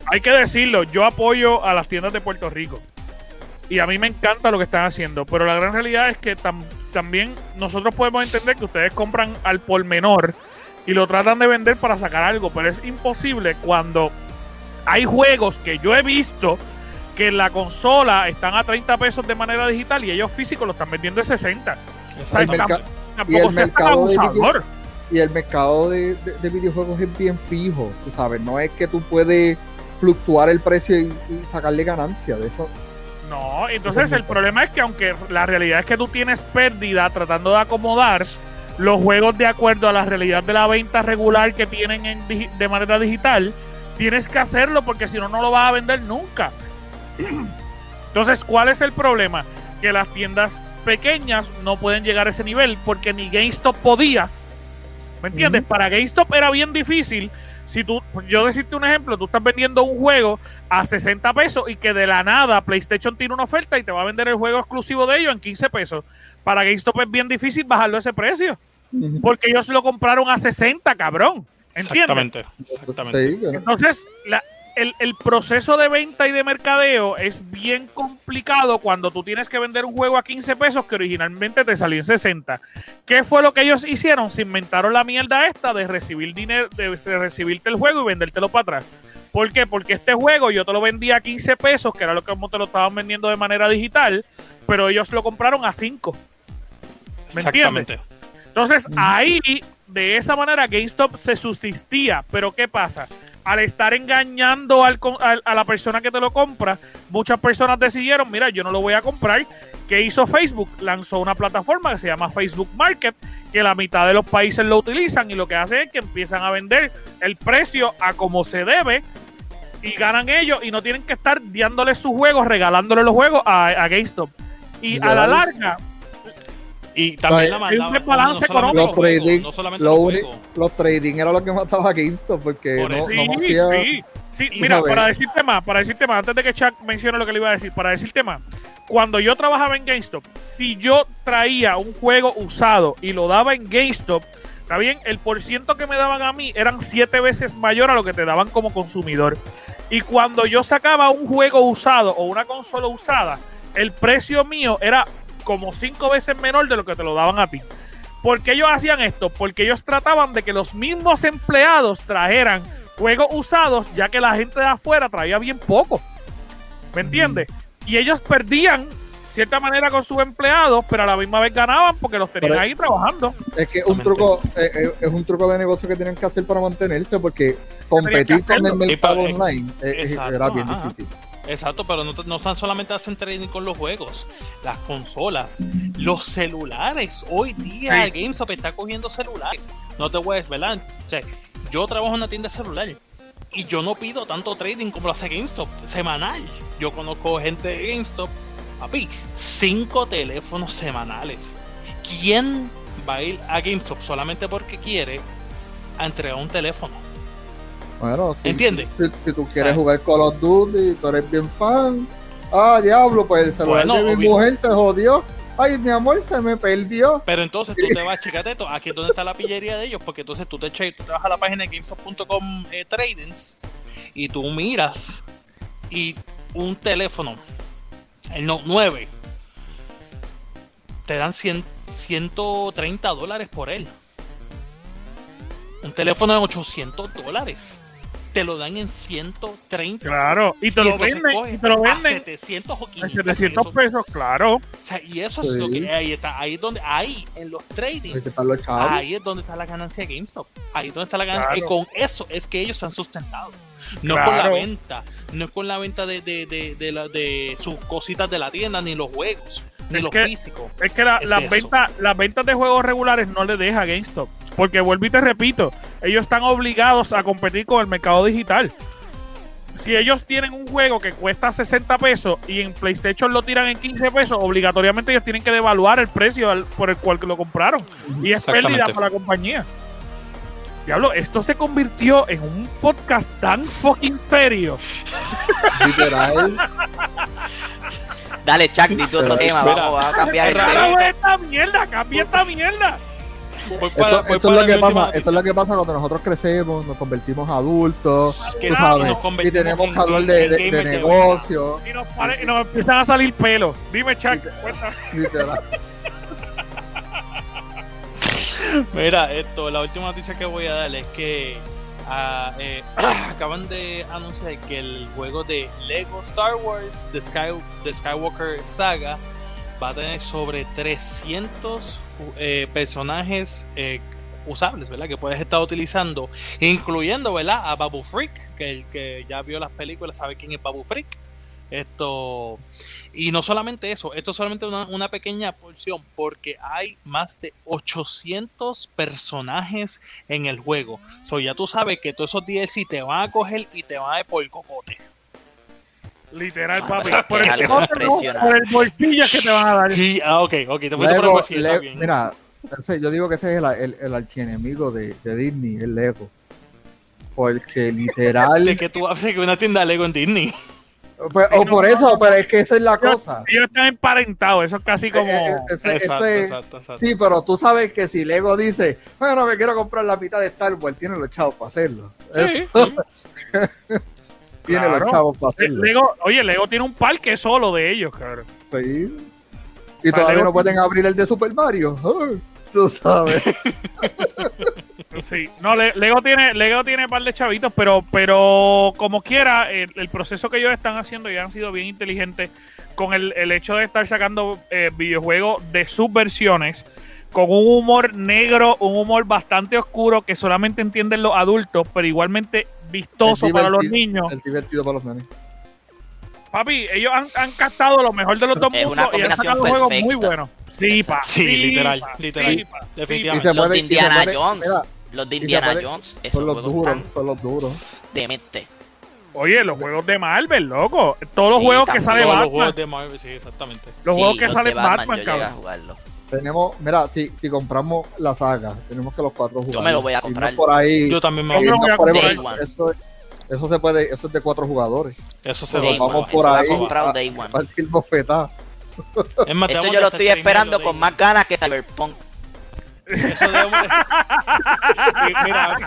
hay que decirlo, yo apoyo a las tiendas de Puerto Rico. Y a mí me encanta lo que están haciendo. Pero la gran realidad es que tam- también nosotros podemos entender que ustedes compran al por menor y lo tratan de vender para sacar algo. Pero es imposible cuando hay juegos que yo he visto que en la consola están a 30 pesos de manera digital y ellos físicos lo están vendiendo en 60. O sea, El tam- merca- tampoco y el mercado de y el mercado de, de- de videojuegos es bien fijo, tú sabes, no es que tú puedes fluctuar el precio y, y sacarle ganancia de eso. No, entonces el problema es que aunque la realidad es que tú tienes pérdida tratando de acomodar los juegos de acuerdo a la realidad de la venta regular que tienen en de manera digital, tienes que hacerlo porque si no, no lo vas a vender nunca. Entonces, ¿cuál es el problema? Que las tiendas pequeñas no pueden llegar a ese nivel porque ni GameStop podía. ¿Me entiendes? Para GameStop era bien difícil. Si tú, yo decirte un ejemplo, tú estás vendiendo un juego a 60 pesos y que de la nada PlayStation tiene una oferta y te va a vender el juego exclusivo de ellos en 15 pesos. Para GameStop es bien difícil bajarlo a ese precio porque ellos lo compraron a 60, cabrón. ¿Entiendes? Exactamente. Exactamente. Entonces, la- el, el proceso de venta y de mercadeo es bien complicado cuando tú tienes que vender un juego a 15 pesos que originalmente te salió en 60. ¿Qué fue lo que ellos hicieron? Se inventaron la mierda esta de recibir dinero, de, recibirte el juego y vendértelo para atrás. ¿Por qué? Porque este juego yo te lo vendía a 15 pesos, que era lo que te lo estaban vendiendo de manera digital, pero ellos lo compraron a 5. ¿Me Exactamente. Entonces, Ujú. ahí, de esa manera, GameStop se subsistía. Pero ¿qué pasa? Al estar engañando al al- a la persona que te lo compra, muchas personas decidieron, mira, yo no lo voy a comprar. ¿Qué hizo Facebook? Lanzó una plataforma que se llama Facebook Market, que la mitad de los países lo utilizan y lo que hace es que empiezan a vender el precio a como se debe y ganan ellos y no tienen que estar dándole sus juegos, regalándole los juegos a, a GameStop. Y a la larga, Y también No, la hay un desbalance solamente Los trading, no solamente lo los trading era lo que mataba a GameStop porque Por no, eso. Sí, no hacía sí. Sí, mira, para decirte más, para decirte más, antes de que Chuck mencione lo que le iba a decir, para decirte más, cuando yo trabajaba en GameStop, si yo traía un juego usado y lo daba en GameStop, está bien, el porciento que me daban a mí eran siete veces mayor a lo que te daban como consumidor. Y cuando yo sacaba un juego usado o una consola usada, el precio mío era como cinco veces menor de lo que te lo daban a ti. ¿Por qué ellos hacían esto? Porque ellos trataban de que los mismos empleados trajeran juegos usados, ya que la gente de afuera traía bien poco. ¿Me entiendes? Y ellos perdían, cierta manera, con sus empleados, pero a la misma vez ganaban porque los tenían Pero- ahí trabajando. Es que un truco, eh, eh, es un truco de negocio que tienen que hacer para mantenerse, porque competir con el mercado online eh, eh, Exacto, era bien ajá. difícil. Exacto, pero no, no tan solamente hacen trading con los juegos, las consolas, los celulares. Hoy día Sí. GameStop está cogiendo celulares. No te a desvelar. O sea, yo trabajo en una tienda celular y yo no pido tanto trading como lo hace GameStop semanal. Yo conozco gente de GameStop, papi, cinco teléfonos semanales. ¿Quién va a ir a GameStop solamente porque quiere a entregar un teléfono? Bueno, si, ¿Entiendes? Si, si tú quieres jugar Call of Duty, tú eres bien fan. Ah, diablo, pues el celular Bueno, de mi mujer se jodió. Ay, mi amor, se me perdió. Pero entonces tú te vas, checate esto, aquí es donde está la pillería de ellos, porque entonces tú te, che- tú te vas a la página de GameStop.com eh, Tradings y tú miras y un teléfono, el Note 9, te dan 100, 130 dólares por él. Un teléfono de 800 dólares. Te lo dan en 130. Claro, y te Y lo venden, coge y te lo a venden 700 o en 500 700 pesos. pesos, claro. O sea, y eso es lo que ahí está, ahí es donde, ahí en los tradings, los ahí es donde está la ganancia de GameStop. Ahí es donde está la ganancia. Claro. Y con eso es que ellos se han sustentado. No es con la venta, no es con la venta de, de, de, de, la- de sus cositas de la tienda, ni los juegos, ni Es los que- físicos. Es que la- Es las ventas, las ventas de juegos regulares no le deja a GameStop. Porque vuelvo y te repito, ellos están obligados a competir con el mercado digital. si ellos tienen un juego que cuesta 60 pesos y en PlayStation lo tiran en 15 pesos, obligatoriamente ellos tienen que devaluar el precio por el cual lo compraron. Y es pérdida para la compañía. Diablo, esto se convirtió en un podcast tan fucking serio. Literal. Dale, Chuck, di tu otro tema. Vamos, vamos a cambiar el tema. ¡Carajo esta mierda! ¡Cambia esta mierda! Para- Esto, es lo que pasa, esto es lo que pasa cuando nosotros crecemos, nos convertimos adultos, Que tú sí, sabes, nos y tenemos en que hablar de, de- negocios, Y nos, pare- y nos empiezan a salir pelos. Dime, Chuck. Mira, esto, la última noticia que voy a dar es que ah, eh, acaban de anunciar que el juego de Lego Star Wars, The, Sky, The Skywalker Saga, va a tener sobre 300 eh, personajes eh, usables, ¿verdad? Que puedes estar utilizando, incluyendo, ¿verdad? A Babu Freak, que el que ya vio las películas sabe quién es Babu Freak. Esto, y no solamente eso, esto es solamente una, pequeña porción, porque hay más de 800 personajes en el juego. So, ya tú sabes que todos esos DLC te van a coger y te van a ir por el cocote. Literal, papi. Por el, por bolsillo que te van a dar. Y, ah, ok, ok, te fuiste por el Lego, bolsillo, está Lego- bien. mira, ese- yo digo que ese es el, el, el archienemigo de, de Disney, el Lego. Porque literal. De que tú hables de que una tienda Lego en Disney. pues, o por eso, pero es que esa es la Ellos, cosa. ellos están emparentados, eso es casi como. Eh, eh, ese- Exacto, ese- exacto, exacto. Sí, pero tú sabes que si Lego dice, bueno, me quiero comprar la mitad de Star Wars, tiene los chavos para hacerlo. Sí, Eso, sí. tiene Claro. los chavos para Eh, hacerlo. Lego, oye, Lego tiene un parque solo de ellos, cabrón. Sí. Y Para todavía Lego- no pueden abrir el de Super Mario. Ay, tú sabes. Sí, no, Le- Lego tiene, Lego tiene un par de chavitos, pero, pero como quiera, el, el proceso que ellos están haciendo ya han sido bien inteligentes con el, el hecho de estar sacando eh, videojuegos de sus versiones con un humor negro, un humor bastante oscuro que solamente entienden los adultos, pero igualmente vistoso para los niños. Es divertido para los nenes. Papi, ellos han, han captado lo mejor de los dos mundos y han sacado juegos muy buenos. Sí, pa. Sí, literal, pa, literal. sí, pa, Definitivamente. Los de Indiana puede- Jones. mira, Los de Indiana puede- Jones, esos son los juegos duros, son los duros. demente. Oye, los juegos de Marvel, loco. Todos los Sí, juegos que sale Todos los Batman. juegos de Marvel, sí, exactamente. Los Sí, juegos que de Batman, Batman, yo llegué a cabrón. Tenemos, mira, si, si compramos la saga, tenemos que los cuatro jugar. me lo voy a comprar. por ahí. Yo también me Yo me lo voy a comprar. eso, eso se puede, eso es de cuatro jugadores. Eso se va vamos por eso lo ahí. a- Day one. Partir bofetada. Es más, Eso yo lo estoy esperando con más ganas que Cyberpunk. Eso debemos de- y mira,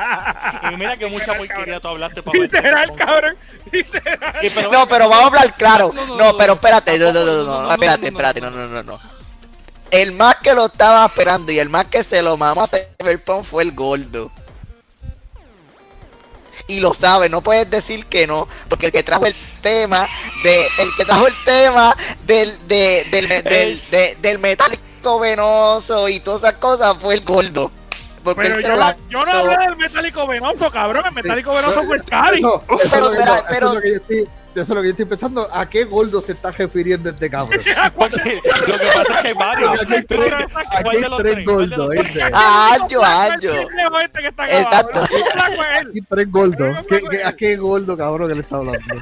y mira que mucha porquería tú hablaste para Literal, cabrón. Literal. No, pero vamos a hablar claro. No, no, no, No, no, pero no. espérate, no, no, no, No, no, no, no, no, espérate, no, no, espérate, no. no, no, no, no. El más que lo estaba esperando y el más que se lo mamó a Cyberpunk fue el gordo. Y lo sabe, no puedes decir que no, porque el que trajo el tema de el que trajo el tema del de, del, me- del, de- del metálico venoso y todas esas cosas fue el gordo. Porque Pero yo, no- la- yo no hablé del metálico venoso, cabrón. El metálico venoso fue Scary. Pero pero- eso es lo que yo estoy pensando. ¿A qué gordo se está refiriendo este cabrón? Porque lo que pasa es que hay varios. Aquí hay tres, ¿Cuál aquí hay tres gordos. Ah, este que está Exacto. Aquí tres gordos. ¿Qué, qué, ¿A qué gordo cabrón que le está hablando?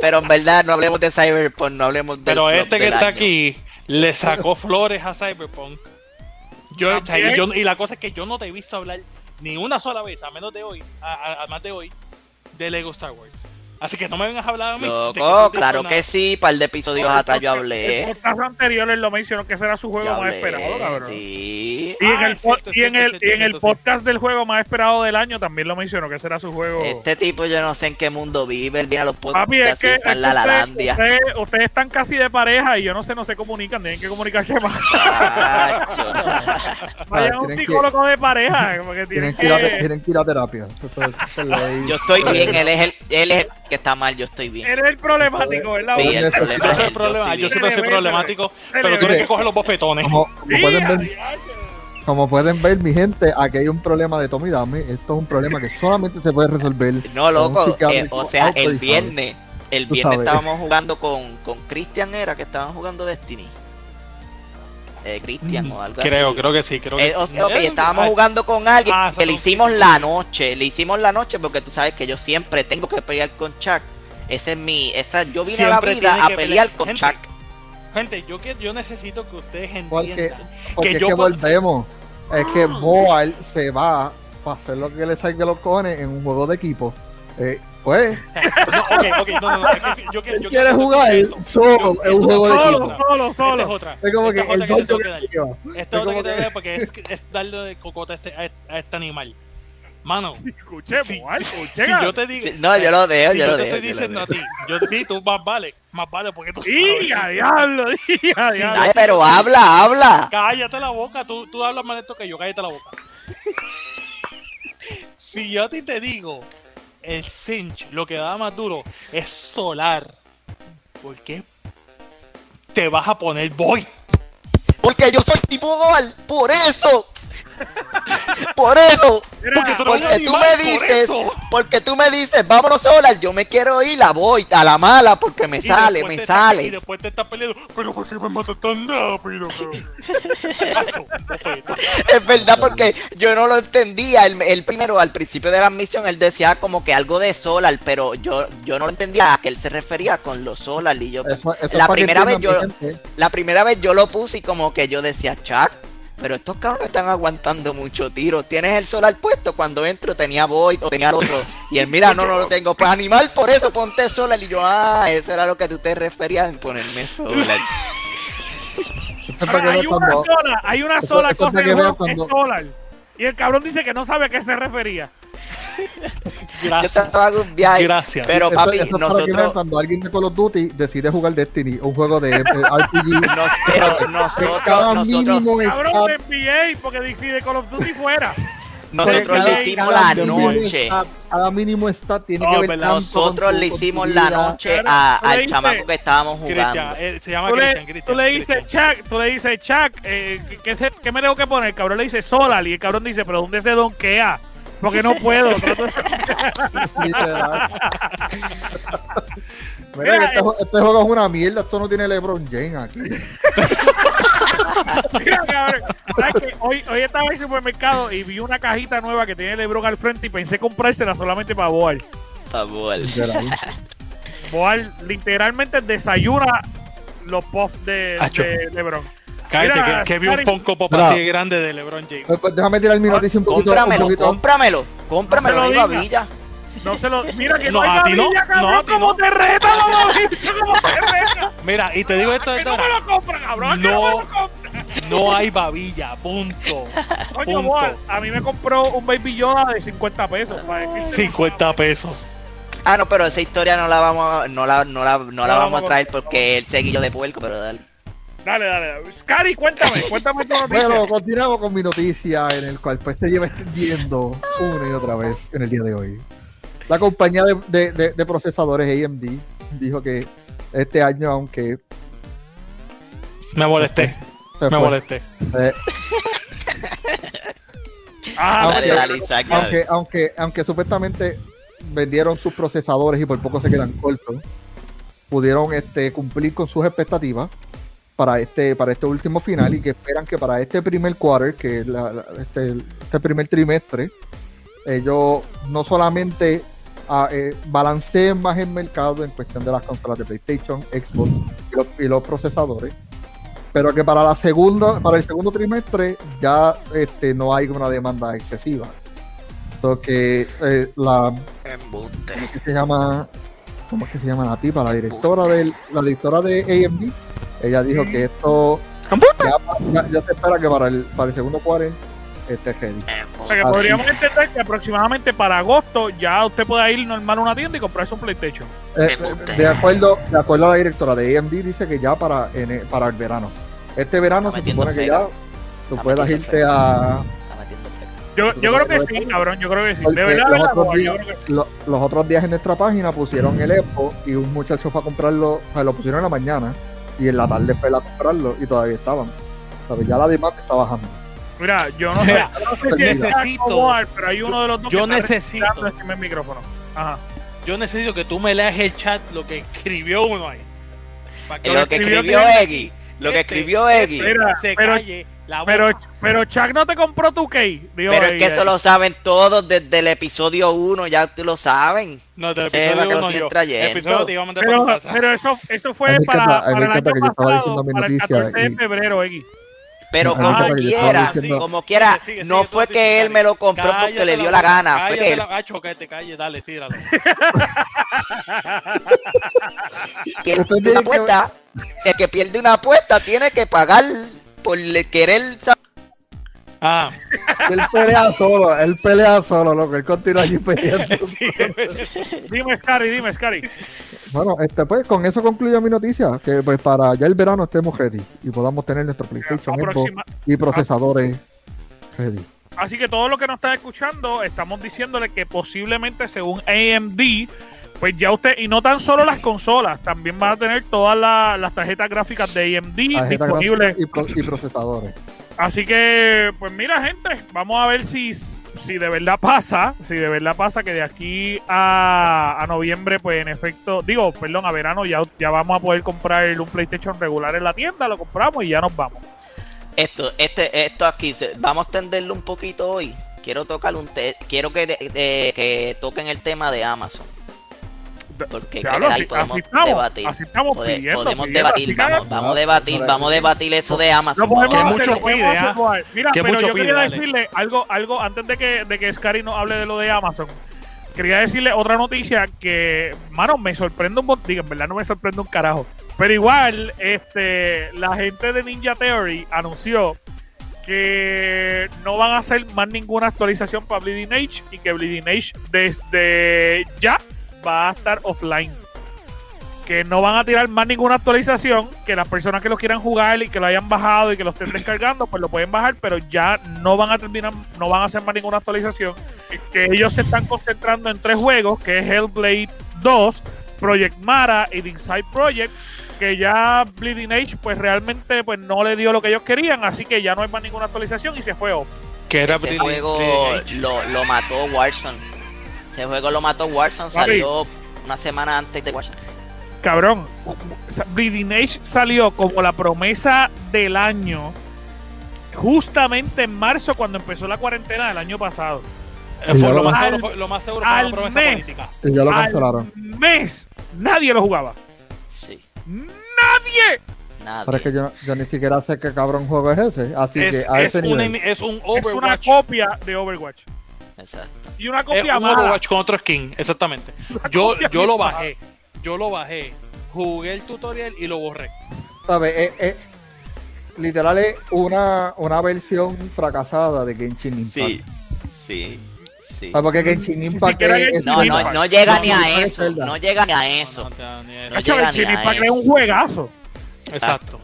Pero en verdad no hablemos de Cyberpunk, no hablemos de Pero este que está aquí le sacó flores a Cyberpunk. Yo, y, yo- y la cosa es que yo no te he visto hablar ni una sola vez, a menos de hoy, a, a- a más de hoy, de Lego Star Wars. Así que no me vengas a hablar a mí. no Loco, claro que sí, par de episodios atrás yo El hablé. podcast anterior él lo mencionó que será su juego más esperado, cabrón. sí. Y en, Ah, el, cierto, es y en el, cierto, y en el podcast del juego más esperado del año también lo mencionó que será su juego. Este tipo yo no sé en qué mundo vive, él viene a los Papi, es podcasts que, es está que en la ustedes, Lalandia. ustedes- ustedes están casi de pareja y yo no sé, no se comunican, tienen que comunicarse más. Chacho. Vayan a un que- psicólogo de pareja, porque tienen Tienen que, ir a, que... tienen que ir a terapia. Yo estoy bien, él es el, él es el que está mal, yo estoy bien. Eres el problemático, ¿verdad? Sí, el problema Yo soy, el problema, siempre soy problemático, pero tú eres que coges los bofetones. Como, pueden ver, como pueden ver, mi gente, aquí hay un problema de Tommy Dame. Esto es un problema que solamente se puede resolver. No, loco, eh, o sea, el viernes, el viernes estábamos jugando con, con Christian era que estaban jugando Destiny. Eh, Cristian o algo Creo, así. creo que sí, creo que Eh, sí. ok, Eh, estábamos ah, jugando con alguien Ah, que le hicimos la noche, le hicimos la noche porque tú sabes que yo siempre tengo que pelear con Chuck. Ese es mi, esa, yo vine a la vida a que pelear pelear. con Gente, Chuck. Gente, yo, que- yo necesito que ustedes entiendan. porque que es yo que puedo- volvemos. Es que Boal se va para hacer lo que le salga de los cojones en un juego de equipo. Eh, pues, No, ok, ok, no, no, no, es que yo, quiero- yo quiero jugar esto. solo en un juego de Solo, equipo. solo, Esta es solo. otra. Es como que Esta es el otra que te tengo que dar. Esta Es es otra que te voy a porque es, es darle de cocote a este, a este- animal. Mano, Escuché, si, Boal, si yo te digo. No, yo lo dejo, si yo yo lo te dejo. estoy diciendo a ti, yo sí, tú más vale, más vale porque tú Diga, sabes. diablo, diga, Sí, diablo. Ay, pero habla, habla. Cállate la boca, tú, tú hablas más lento que yo, cállate la boca. si yo a ti te digo, el cinch, lo que da más duro es solar. ¿Por qué te vas a poner boy? Porque yo soy tipo Boal, por eso. Por eso. Porque tú Porque me dices, porque tú me dices, vámonos solar, yo me quiero ir, la voy a la mala porque me Y sale, me estás- y sale. después te estás peleando. Pero ¿por qué me matas tan rápido? Es verdad porque yo no lo entendía. El, el primero, al principio de la misión, él decía como que algo de solar, pero yo, yo no entendía a qué él se refería con los solar. Y yo, Eso- eso es la primera vez yo, la primera vez yo lo puse y como que yo decía, Chuck, pero estos cabrones están aguantando mucho tiro. Tienes el solar puesto cuando entro tenía Void o tenía el otro. Y él, mira, no, no lo tengo. Pues animal, por eso ponte solar. Y yo, ah, eso era lo que tú te referías en ponerme solar. Hay una sola, hay una sola cosa que es solar. Y el cabrón dice que no sabe a qué se refería. Yo Gracias. un viaje. Gracias. Pero Eso- papi, eso es nosotros- cuando alguien de Call of Duty decide jugar Destiny, un juego de eh, RPG. No, pero nosotros, cada nosotros, mínimo Cabrón, de NBA, porque decide Call of Duty fuera. Nosotros cada- le hicimos la noche. Cada mínimo stat tiene que ver Nosotros le hicimos la noche al chamaco que estábamos jugando. eh, se llama Cristian, tú le dices. Chuck, tú le dices, Chuck, eh, ¿qué, qué- qué me tengo que poner? El cabrón le dice solar y el cabrón dice, pero ¿dónde se donkea? Porque no puedo. Mira, Mira, este, eh. este juego es una mierda, esto no tiene LeBron James aquí. Mira, cabrón, ¿sabes qué? Hoy, hoy estaba en el supermercado y vi una cajita nueva que tiene LeBron al frente y pensé comprársela solamente para Boal. Favor. Literal. Boal literalmente desayuna los puffs de, LeBron. Cállate, Mira, que, que vi un Funko Pop así de grande de LeBron James. Pues, pues, déjame tirar mi noticia un poquito. Un Cómpramelo, poquito. cómpramelo, cómpramelo, No se no se lo. Mira que No, no, hay a ti no, babilla, cabrón. no, a ti ¿Cómo no. te reta, ¿Cómo te reta? Mira, y te digo esto de no me lo compra, cabrón. No. no hay babilla, punto. Coño, punto. Boal, a mí me compró un Baby Yoda de 50 pesos. Para decirte 50 pesos. Ah, no, pero esa historia no la vamos a, no la, no la, no la vamos a traer porque el seguillo de puerco, pero dale. Dale, dale. dale. Scary, cuéntame. Cuéntame tu noticia. Bueno, continuamos con mi noticia en el cual pues se lleva extendiendo una y otra vez en el día de hoy. La compañía de, de- de- de procesadores AMD dijo que este año, aunque Me molesté, me fue, molesté. eh, Ah, Aunque- Dale, dale, aunque, aunque, aunque supuestamente vendieron sus procesadores y por poco se quedan cortos, pudieron este, cumplir con sus expectativas para este, para este último final y que esperan que para este primer quarter, que es la- la- este, este primer trimestre, ellos no solamente ah, eh, balanceen más el mercado en cuestión de las consolas de PlayStation, Xbox y los, y los procesadores, pero que para la segunda, para el segundo trimestre ya este, no hay una demanda excesiva. So que eh, la Embuste. ¿cómo es que se llama? ¿Cómo es que se llama la tipa? La directora del, la directora de AMD, ella dijo que esto ya, ya- ya se espera que para el, para el segundo cuarto esté ready. O sea, que Así. podríamos entender que aproximadamente para agosto ya usted puede ir normal a una tienda y comprarse un PlayStation. Eh, de acuerdo, de acuerdo a la directora de AMD dice que ya para, para el verano. Este verano Está se supone que ya tú Está puedas irte a. Yo, ¿Tú yo creo que sí, cabrón. Yo creo que sí. De verdad, los verdad, otros días- creo que los otros días en nuestra página pusieron el Expo y un muchacho fue a comprarlo, o sea, lo pusieron en la mañana y en la tarde fue a comprarlo y todavía estaban. ¿Sabes? Ya la demanda está bajando. Mira, yo no sé, no sé si es necesito- pero hay uno de los dos yo que está necesito- del micrófono. Ajá. Yo necesito que tú me leas el chat lo que escribió uno ahí. Para lo que escribió Eggy. Lo que este- escribió este Eggy. Mira, se pero- calle la boca. Pero, pero Chuck no te compró tu key. Digo, Pero es ahí, que eso ahí. lo saben todos desde el episodio 1, ya ustedes lo saben. no, para episodio yo. El episodio te iba a mandar Pero, eso, eso fue para, para el año pasado, para el noticia 14 de febrero, X. Pero como que quiera, diciendo- como quiera, Sigue, sigue, no fue que él me lo compró porque Cállate le dio la gana. Fue que él, la- choquete, calle, dale, que Usted una que- apuesta, el que pierde una apuesta tiene que pagar por querer sa- Ah, Él pelea solo, él pelea solo, loco. Él continúa allí peleando. Dime, Scary, dime, Scary. Bueno, este, pues con eso concluyo mi noticia. Que pues para ya el verano estemos ready y podamos tener nuestro PlayStation Xbox y procesadores ready. Así que todo lo que nos está escuchando, estamos diciéndole que posiblemente según AMD, pues ya usted, y no tan solo las consolas, también van a tener todas la- las tarjetas gráficas de AMD Tarjeta disponibles. gráfica y, pro- y procesadores. Así que, pues mira, gente, vamos a ver si, si de verdad pasa, si de verdad pasa que de aquí a, a noviembre, pues en efecto, digo, perdón, a verano ya, ya vamos a poder comprar un PlayStation regular en la tienda, lo compramos y ya nos vamos. esto, este, esto aquí, vamos a extenderlo un poquito hoy. Quiero tocar un te- quiero que, que toquen el tema de Amazon. Porque Diablo, ahí así, podemos debatir. podemos pidiendo, debatir, vamos, vamos a debatir, vamos a debatir eso de Amazon. Que mucho pide, ¿ah? Mira, pero mucho yo pide, quería decirle algo, algo antes de que, de que Scary nos hable de lo de Amazon. Quería decirle otra noticia que, mano, me sorprende un montón. En verdad no me sorprende un carajo. Pero igual, este, la gente de Ninja Theory anunció que no van a hacer más ninguna actualización para Bleeding Age y que Bleeding Age desde ya va a estar offline que no van a tirar más ninguna actualización, que las personas que lo quieran jugar y que lo hayan bajado y que lo estén descargando, pues lo pueden bajar, pero ya no van a terminar, no van a hacer más ninguna actualización, que ellos se están concentrando en tres juegos, que es Hellblade 2, Project Mara y The Inside Project, que ya Bleeding Age pues realmente pues no le dio lo que ellos querían, así que ya no hay más ninguna actualización y se fue off. que era Ese Brilliant juego Age. lo, lo mató Warzone. Ese juego lo mató Warzone, Papi. salió una semana antes de Warzone. Cabrón, Bleeding Age salió como la promesa del año justamente en marzo cuando empezó la cuarentena del año pasado. Eh, fue lo, más Al- seguro, fue, lo más seguro fue al una promesa mes. política. Y ya lo Al cancelaron. mes nadie lo jugaba. Sí, ¡Nadie! Pero es que yo, yo ni siquiera sé qué cabrón juego es ese. Así Es, que a es ese una nivel. imi- es un Es una Overwatch. copia de Overwatch. Exacto. Y una copia un mala. Overwatch con otro skin, exactamente. Una Yo, yo lo bajé. Yo lo bajé. Jugué el tutorial y lo borré. ¿Sabes? Eh, eh, literal es una, una versión fracasada de Genshin Impact. Sí, sí, sí. ¿Sabes? Porque Genshin Impact es, es- No, no, no llega No, ni a eso. Zelda. No llega ni a eso. no, Genshin Impact es un juegazo. Exacto.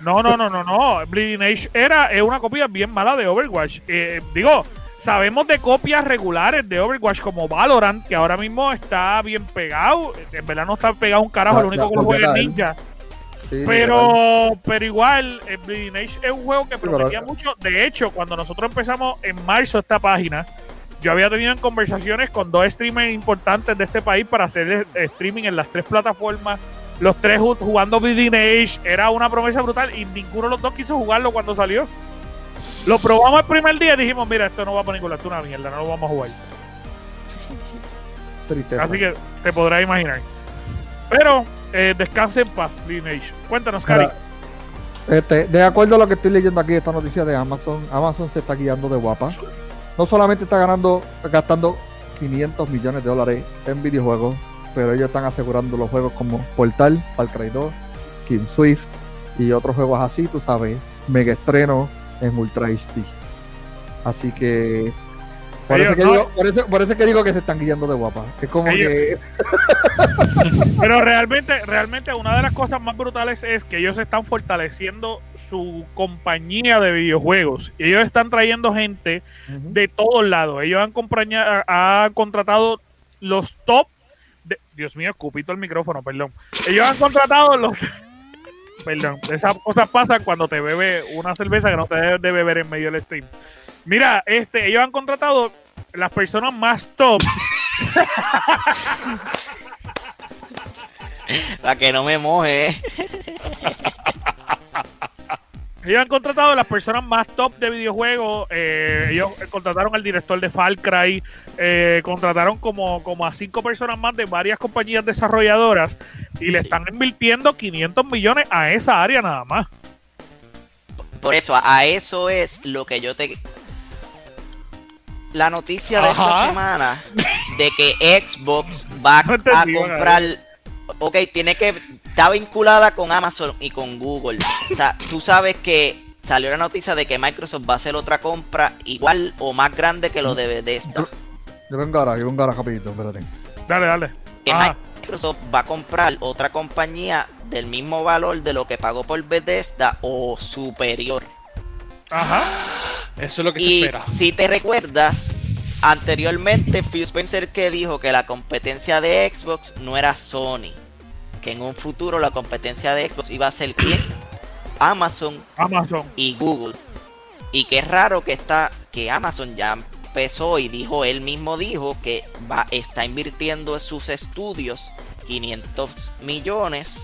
No, no, no, no, no. Bleeding Age era es una copia bien mala de Overwatch. Eh, digo, sabemos de copias regulares de Overwatch como Valorant, que ahora mismo está bien pegado. En verdad no está pegado un carajo, Ya- lo único que lo juega es. Ninja. sí. Pero, pero igual, eh, Bleeding Age es un juego que pero- prometía mucho. De hecho, cuando nosotros empezamos en marzo esta página, yo había tenido conversaciones con dos streamers importantes de este país para hacer eh, streaming en las tres plataformas. Los tres ju- jugando Bleeding Age. Era una promesa brutal y ninguno de los dos quiso jugarlo cuando salió. Lo probamos el primer día y dijimos, mira, esto no va para es una mierda, no lo vamos a jugar. Tristeza. Así que te podrás imaginar. Pero, eh, descanse en paz, Bleeding Age. Cuéntanos, Cari. Este, de acuerdo a lo que estoy leyendo aquí, esta noticia de Amazon, Amazon se está guiando de guapa. No solamente está ganando, gastando 500 millones de dólares en videojuegos, pero ellos están asegurando los juegos como Portal, Far Cry 2, King Swift y otros juegos así, tú sabes, mega estreno en Ultra HD. Así que por Ellos eso, que no- digo, por, eso, por eso que digo que se están guiando de guapa. Es como Ellos- que Pero realmente, realmente una de las cosas más brutales es que ellos están fortaleciendo su compañía de videojuegos. Ellos están trayendo gente de todos lados. Ellos han, han contratado los top. de- Dios mío, escupito el micrófono, perdón. Ellos han contratado los. Perdón, esas cosas pasan cuando te bebe una cerveza que no te debes de beber en medio del stream. Mira, este, ellos han contratado las personas más top Para que no me moje. Ellos han contratado a las personas más top de videojuegos. eh, ellos contrataron al director de Far Cry. eh, contrataron como, como a cinco personas más de varias compañías desarrolladoras. Y le Sí. están invirtiendo 500 millones a esa área nada más. Por eso, a, eso es lo que yo te. La noticia de esta semana de que Xbox va No a comprar. Ok, tiene que. Está vinculada con Amazon y con Google. O sea, tú sabes que salió la noticia de que Microsoft va a hacer otra compra igual o más grande que lo de Bethesda. Yo vengo ahora, yo vengo ahora rapidito, espérate. Dale, dale. Que Ajá. Microsoft va a comprar otra compañía del mismo valor de lo que pagó por Bethesda o superior. Ajá. Eso es lo que se Y espera. si te recuerdas, anteriormente Phil Spencer que dijo que la competencia de Xbox no era Sony. Que en un futuro la competencia de Xbox iba a ser quién? Amazon Amazon. y Google. Y qué raro que está que Amazon ya empezó y dijo él mismo dijo que va está invirtiendo en sus estudios 500 millones,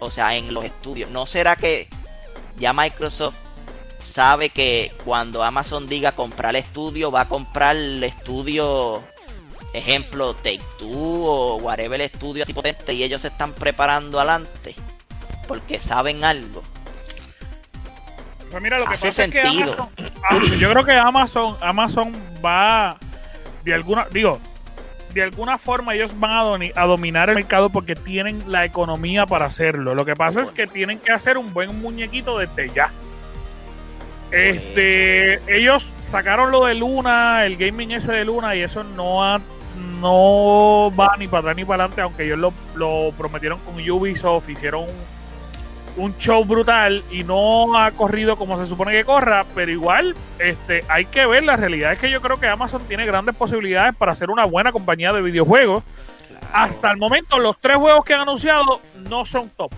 o sea, en los estudios. ¿No será que ya Microsoft sabe que cuando Amazon diga comprar el estudio va a comprar el estudio ejemplo Take Two o whatever el estudio así potente y ellos se están preparando adelante porque saben algo? Pues mira, lo que Hace pasa es que sentido. Amazon, ah, yo creo que Amazon, Amazon va de alguna, digo, de alguna forma ellos van a dominar el mercado porque tienen la economía para hacerlo. Lo que pasa es que tienen que hacer un buen muñequito desde ya. Este, ellos sacaron lo de Luna, el gaming ese de Luna y eso no ha, no va ni para atrás ni para adelante, aunque ellos lo, lo prometieron con Ubisoft, hicieron un, un show brutal y no ha corrido como se supone que corra, pero igual este, hay que ver, la realidad es que yo creo que Amazon tiene grandes posibilidades para ser una buena compañía de videojuegos. Hasta el momento los tres juegos que han anunciado no son top.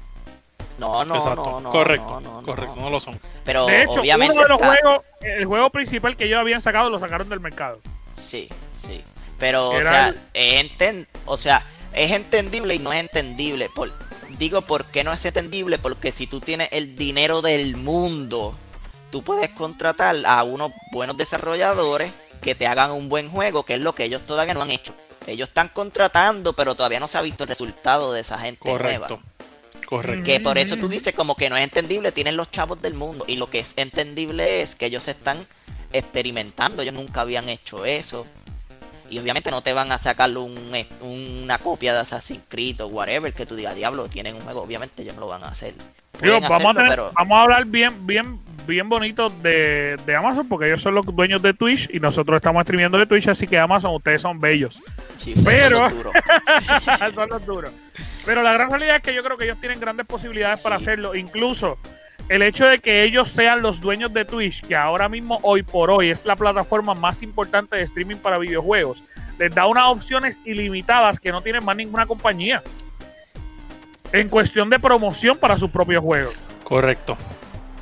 No, no, Exacto. no, no. correcto. no, no, correcto. no. No lo son. Pero De hecho, obviamente uno de los está- juegos, el juego principal que ellos habían sacado lo sacaron del mercado. Sí. Pero, o sea, el- es enten- o sea, es entendible y no es entendible. Por... Digo, ¿por qué no es entendible? Porque si tú tienes el dinero del mundo, tú puedes contratar a unos buenos desarrolladores que te hagan un buen juego, que es lo que ellos todavía no han hecho. Ellos están contratando, pero todavía no se ha visto el resultado de esa gente nueva. Correcto. Correcto. Que por eso tú dices como que no es entendible, tienen los chavos del mundo. Y lo que es entendible es que ellos están experimentando, ellos nunca habían hecho eso. Y obviamente no te van a sacar un, una copia de Assassin's Creed o whatever que tú digas, diablo, tienen un juego, obviamente ellos no lo van a hacer. Digo, vamos, a hacerlo, tener- pero vamos a hablar bien, bien, bien bonito de, de Amazon, porque ellos son los dueños de Twitch y nosotros estamos streamiendo de Twitch, así que Amazon, ustedes son bellos. sí, son pero- los duros. son los duros. Pero la gran realidad es que yo creo que ellos tienen grandes posibilidades para hacerlo. Incluso el hecho de que ellos sean los dueños de Twitch, que ahora mismo, hoy por hoy, es la plataforma más importante de streaming para videojuegos, les da unas opciones ilimitadas que no tiene más ninguna compañía. En cuestión de promoción para sus propios juegos. Correcto.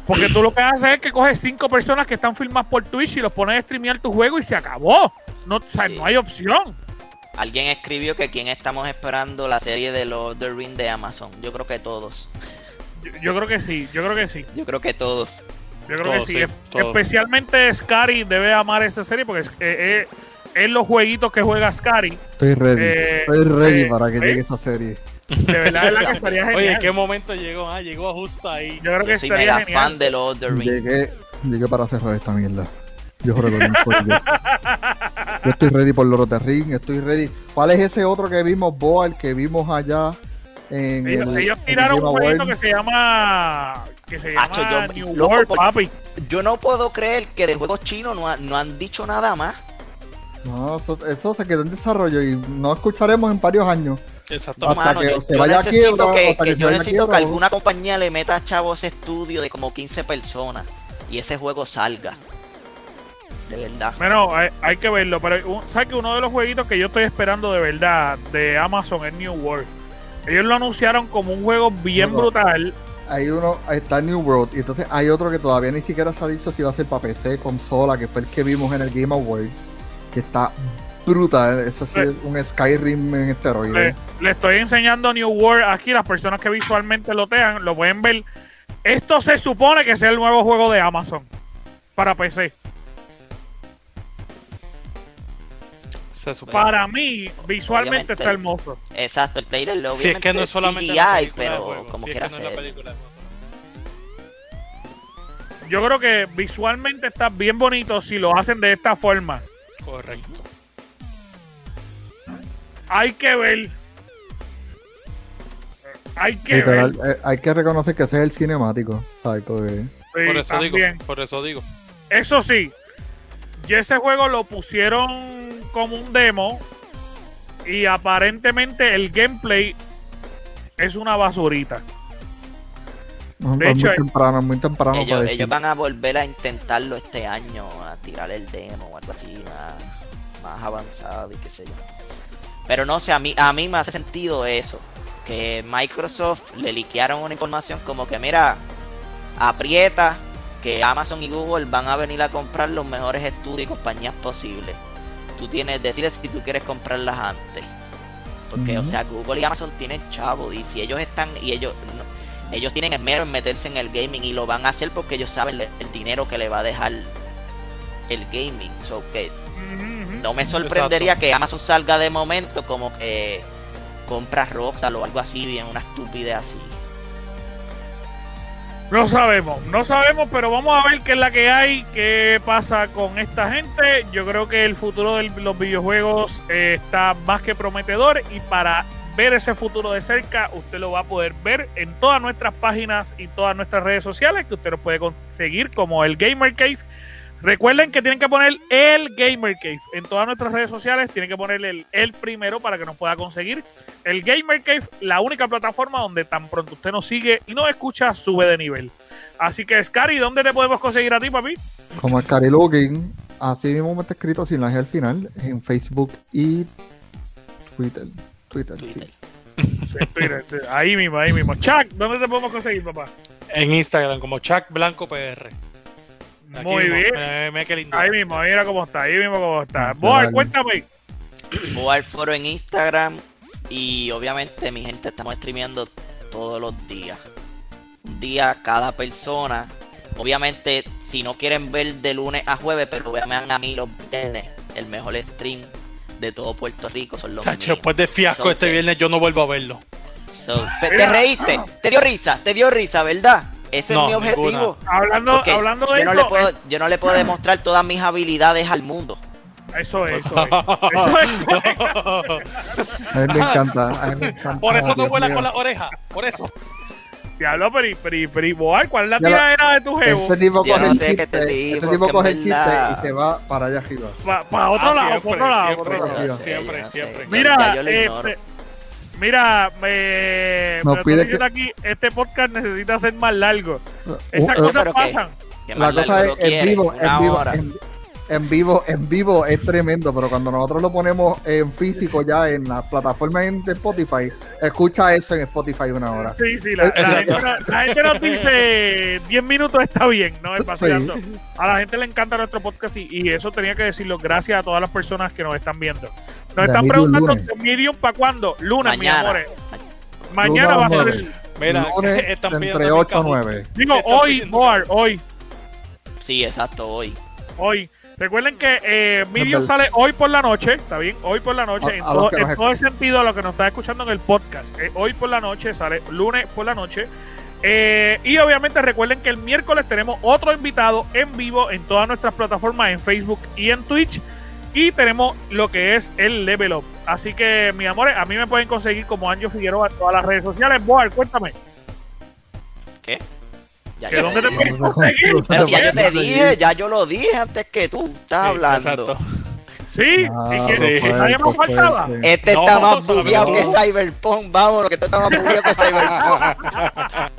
Porque tú lo que haces es que coges cinco personas que están filmadas por Twitch y los pones a streamear tu juego y se acabó. No, o sea, Sí. no hay opción. Alguien escribió que quién estamos esperando la serie de los The Ring de Amazon. Yo creo que todos. Yo, yo creo que sí, yo creo que sí. Yo creo que todos. Yo creo que sí. sí, Es- todo. Especialmente Scary debe amar esa serie porque es, eh, eh, es los jueguitos que juega Scary. Estoy ready. Eh, Estoy ready eh, para que ¿eh? llegue esa serie. De verdad es la que estaría genial. Oye, ¿en qué momento llegó? Ah, llegó justo ahí. Yo creo que soy estaría mega genial. fan de los The Ring. Llegué, llegué para cerrar esta mierda. Yo juro que yo. Yo estoy ready por Lord of the Ring, estoy ready. ¿Cuál es ese otro que vimos, Boa, el que vimos allá en Ellos, el, tiraron un jueguito que se llama que se llama Acho, yo- New loco, World, papi. Yo no puedo creer que de juegos chinos no, ha- no han dicho nada más. No, eso, eso se quedó en desarrollo y no escucharemos en varios años. Exacto. Hasta Mano, que yo, se yo vaya a necesito quiebra, que, hasta que que se yo necesito que alguna compañía le meta a chavos ese estudio de como 15 personas y ese juego salga. De verdad. Bueno, hay, hay que verlo, pero un- sabes que uno de los jueguitos que yo estoy esperando de verdad de Amazon es New World. Ellos lo anunciaron como un juego bien No, no. brutal. Hay uno, está New World, y entonces hay otro que todavía ni siquiera se ha dicho si va a ser para PC, consola, que fue el que vimos en el Game Awards, que está brutal. Eso sí Eh. es un Skyrim en Le, esteroides. le estoy enseñando New World aquí, las personas que visualmente lo tean, lo pueden ver. Esto se supone que es el nuevo juego de Amazon para PC. Se supone. Para mí, visualmente Obviamente. está hermoso. Exacto, el trailer lo Si es que no es solamente CGI, la película de pero juego, como si es que no es la película de juego. Yo creo que visualmente está bien bonito si lo hacen de esta forma. Correcto. Hay que ver. Hay que Literal, ver. eh, hay que reconocer que ese es el cinemático. Sí, Por eso digo, por eso digo. Eso sí, ya ese juego lo pusieron como un demo y aparentemente el gameplay es una basurita. es De hecho, muy temprano, es muy temprano Ellos, para decir. ellos van a volver a intentarlo este año, a tirar el demo o algo así más, más avanzado y qué sé yo. Pero no sé, a mí, a mí me hace sentido eso. Que Microsoft le liquearon una información como que, mira, aprieta que Amazon y Google van a venir a comprar los mejores estudios y compañías posibles. Tú tienes, decides si tú quieres comprarlas antes. Porque, o sea, Google y Amazon tienen chavo y si ellos están, y ellos, no- ellos tienen esmero en meterse en el gaming y lo van a hacer porque ellos saben el dinero que le va a dejar el gaming. So que no me sorprendería que Amazon salga de momento como que compra Rockstar o algo así, bien una estupidez así. No sabemos, no sabemos, pero vamos a ver qué es la que hay, qué pasa con esta gente. Yo creo que el futuro de los videojuegos eh, está más que prometedor y para ver ese futuro de cerca, usted lo va a poder ver en todas nuestras páginas y todas nuestras redes sociales, que usted lo puede conseguir como el Gamer Cave. Recuerden que tienen que poner el Gamer Cave en todas nuestras redes sociales, tienen que poner el, el primero para que nos pueda conseguir. El Gamer Cave, la única plataforma donde tan pronto usted nos sigue y nos escucha, sube de nivel. Así que, Scary, ¿dónde te podemos conseguir a ti, papi? Como el Cari Looking, así mismo me está escrito sin la G al final, en Facebook y Twitter. Twitter, sí. Twitter. Ahí mismo, ahí mismo. Chuck, ¿dónde te podemos conseguir, papá? En Instagram, como Chuck Blanco PR. Aquí Muy mismo. bien. Eh, mira qué lindo. Ahí mismo, mira cómo está, ahí mismo cómo está. Boar, cuéntame. Al foro en Instagram y obviamente mi gente estamos streameando todos los días. Un día cada persona. Obviamente si no quieren ver de lunes a jueves, pero vean a mí los viernes, el mejor stream de todo Puerto Rico son los Chacho, después de fiasco So este que- viernes yo no vuelvo a verlo. So, te, reíste, te dio risa, te dio risa, ¿verdad? Ese No, es mi objetivo. ninguna. Hablando, hablando de yo, no eso, le puedo, yo no le puedo demostrar todas mis habilidades al mundo. eso es, eso es. Eso es. A mí me encanta, a mí me encanta. Por eso no Dios vuela mío. con la oreja. Por eso. Diablo, pero, pero, pero, ¿cuál es la tiradera de tu jevo? Este tipo Yo coge no el chiste, este tipo coge el chiste y se va para allá arriba. Para otro Ah, lado, siempre, para otro lado, siempre, para otro lado. Siempre, siempre. Mira, este, mira, me, No me pide estoy diciendo aquí, este podcast necesita ser más largo. Esas Uh, cosas que- pasan. Que La cosa es en vivo, en vivo, en, en vivo, en vivo es tremendo, pero cuando nosotros lo ponemos en físico ya en las plataformas en- de Spotify, escucha eso en Spotify una hora. Sí, sí, la, gente, no- la gente nos dice 10 minutos está bien, no es. Sí. A la gente le encanta nuestro podcast y, y eso tenía que decirlo gracias a todas las personas que nos están viendo. Nos están preguntando. ¿de Medium para cuándo? Lunes, mis Mañana. amores. Mañana va a ser. Mira, Lunes están entre pidiendo 8 a mi Kahoot. 9. Digo, Están hoy, pidiendo hoy, Sí, exacto, hoy. hoy. Recuerden que eh, Medium sale hoy por la noche, ¿está bien? Hoy por la noche, A- en, a que en todo el sentido a lo que nos está escuchando en el podcast. Eh, hoy por la noche sale, lunes por la noche. Eh, y obviamente recuerden que el miércoles tenemos otro invitado en vivo en todas nuestras plataformas, en Facebook y en Twitch. Y tenemos lo que es el Level Up. Así que, mis amores, a mí me pueden conseguir como Anjo Figueroa en todas las redes sociales. Boar, cuéntame. ¿Qué? Ya, ¿Que ya dónde te pueden conseguir? Pero si ya yo te dije, ya yo lo dije antes que tú estás Sí, hablando. Exacto. Sí, Ah, y que Sí. nadie me fuerte, faltaba. Este No, está más bugueado que. Cyberpunk, vámonos, que este está más bugueado que Cyberpunk.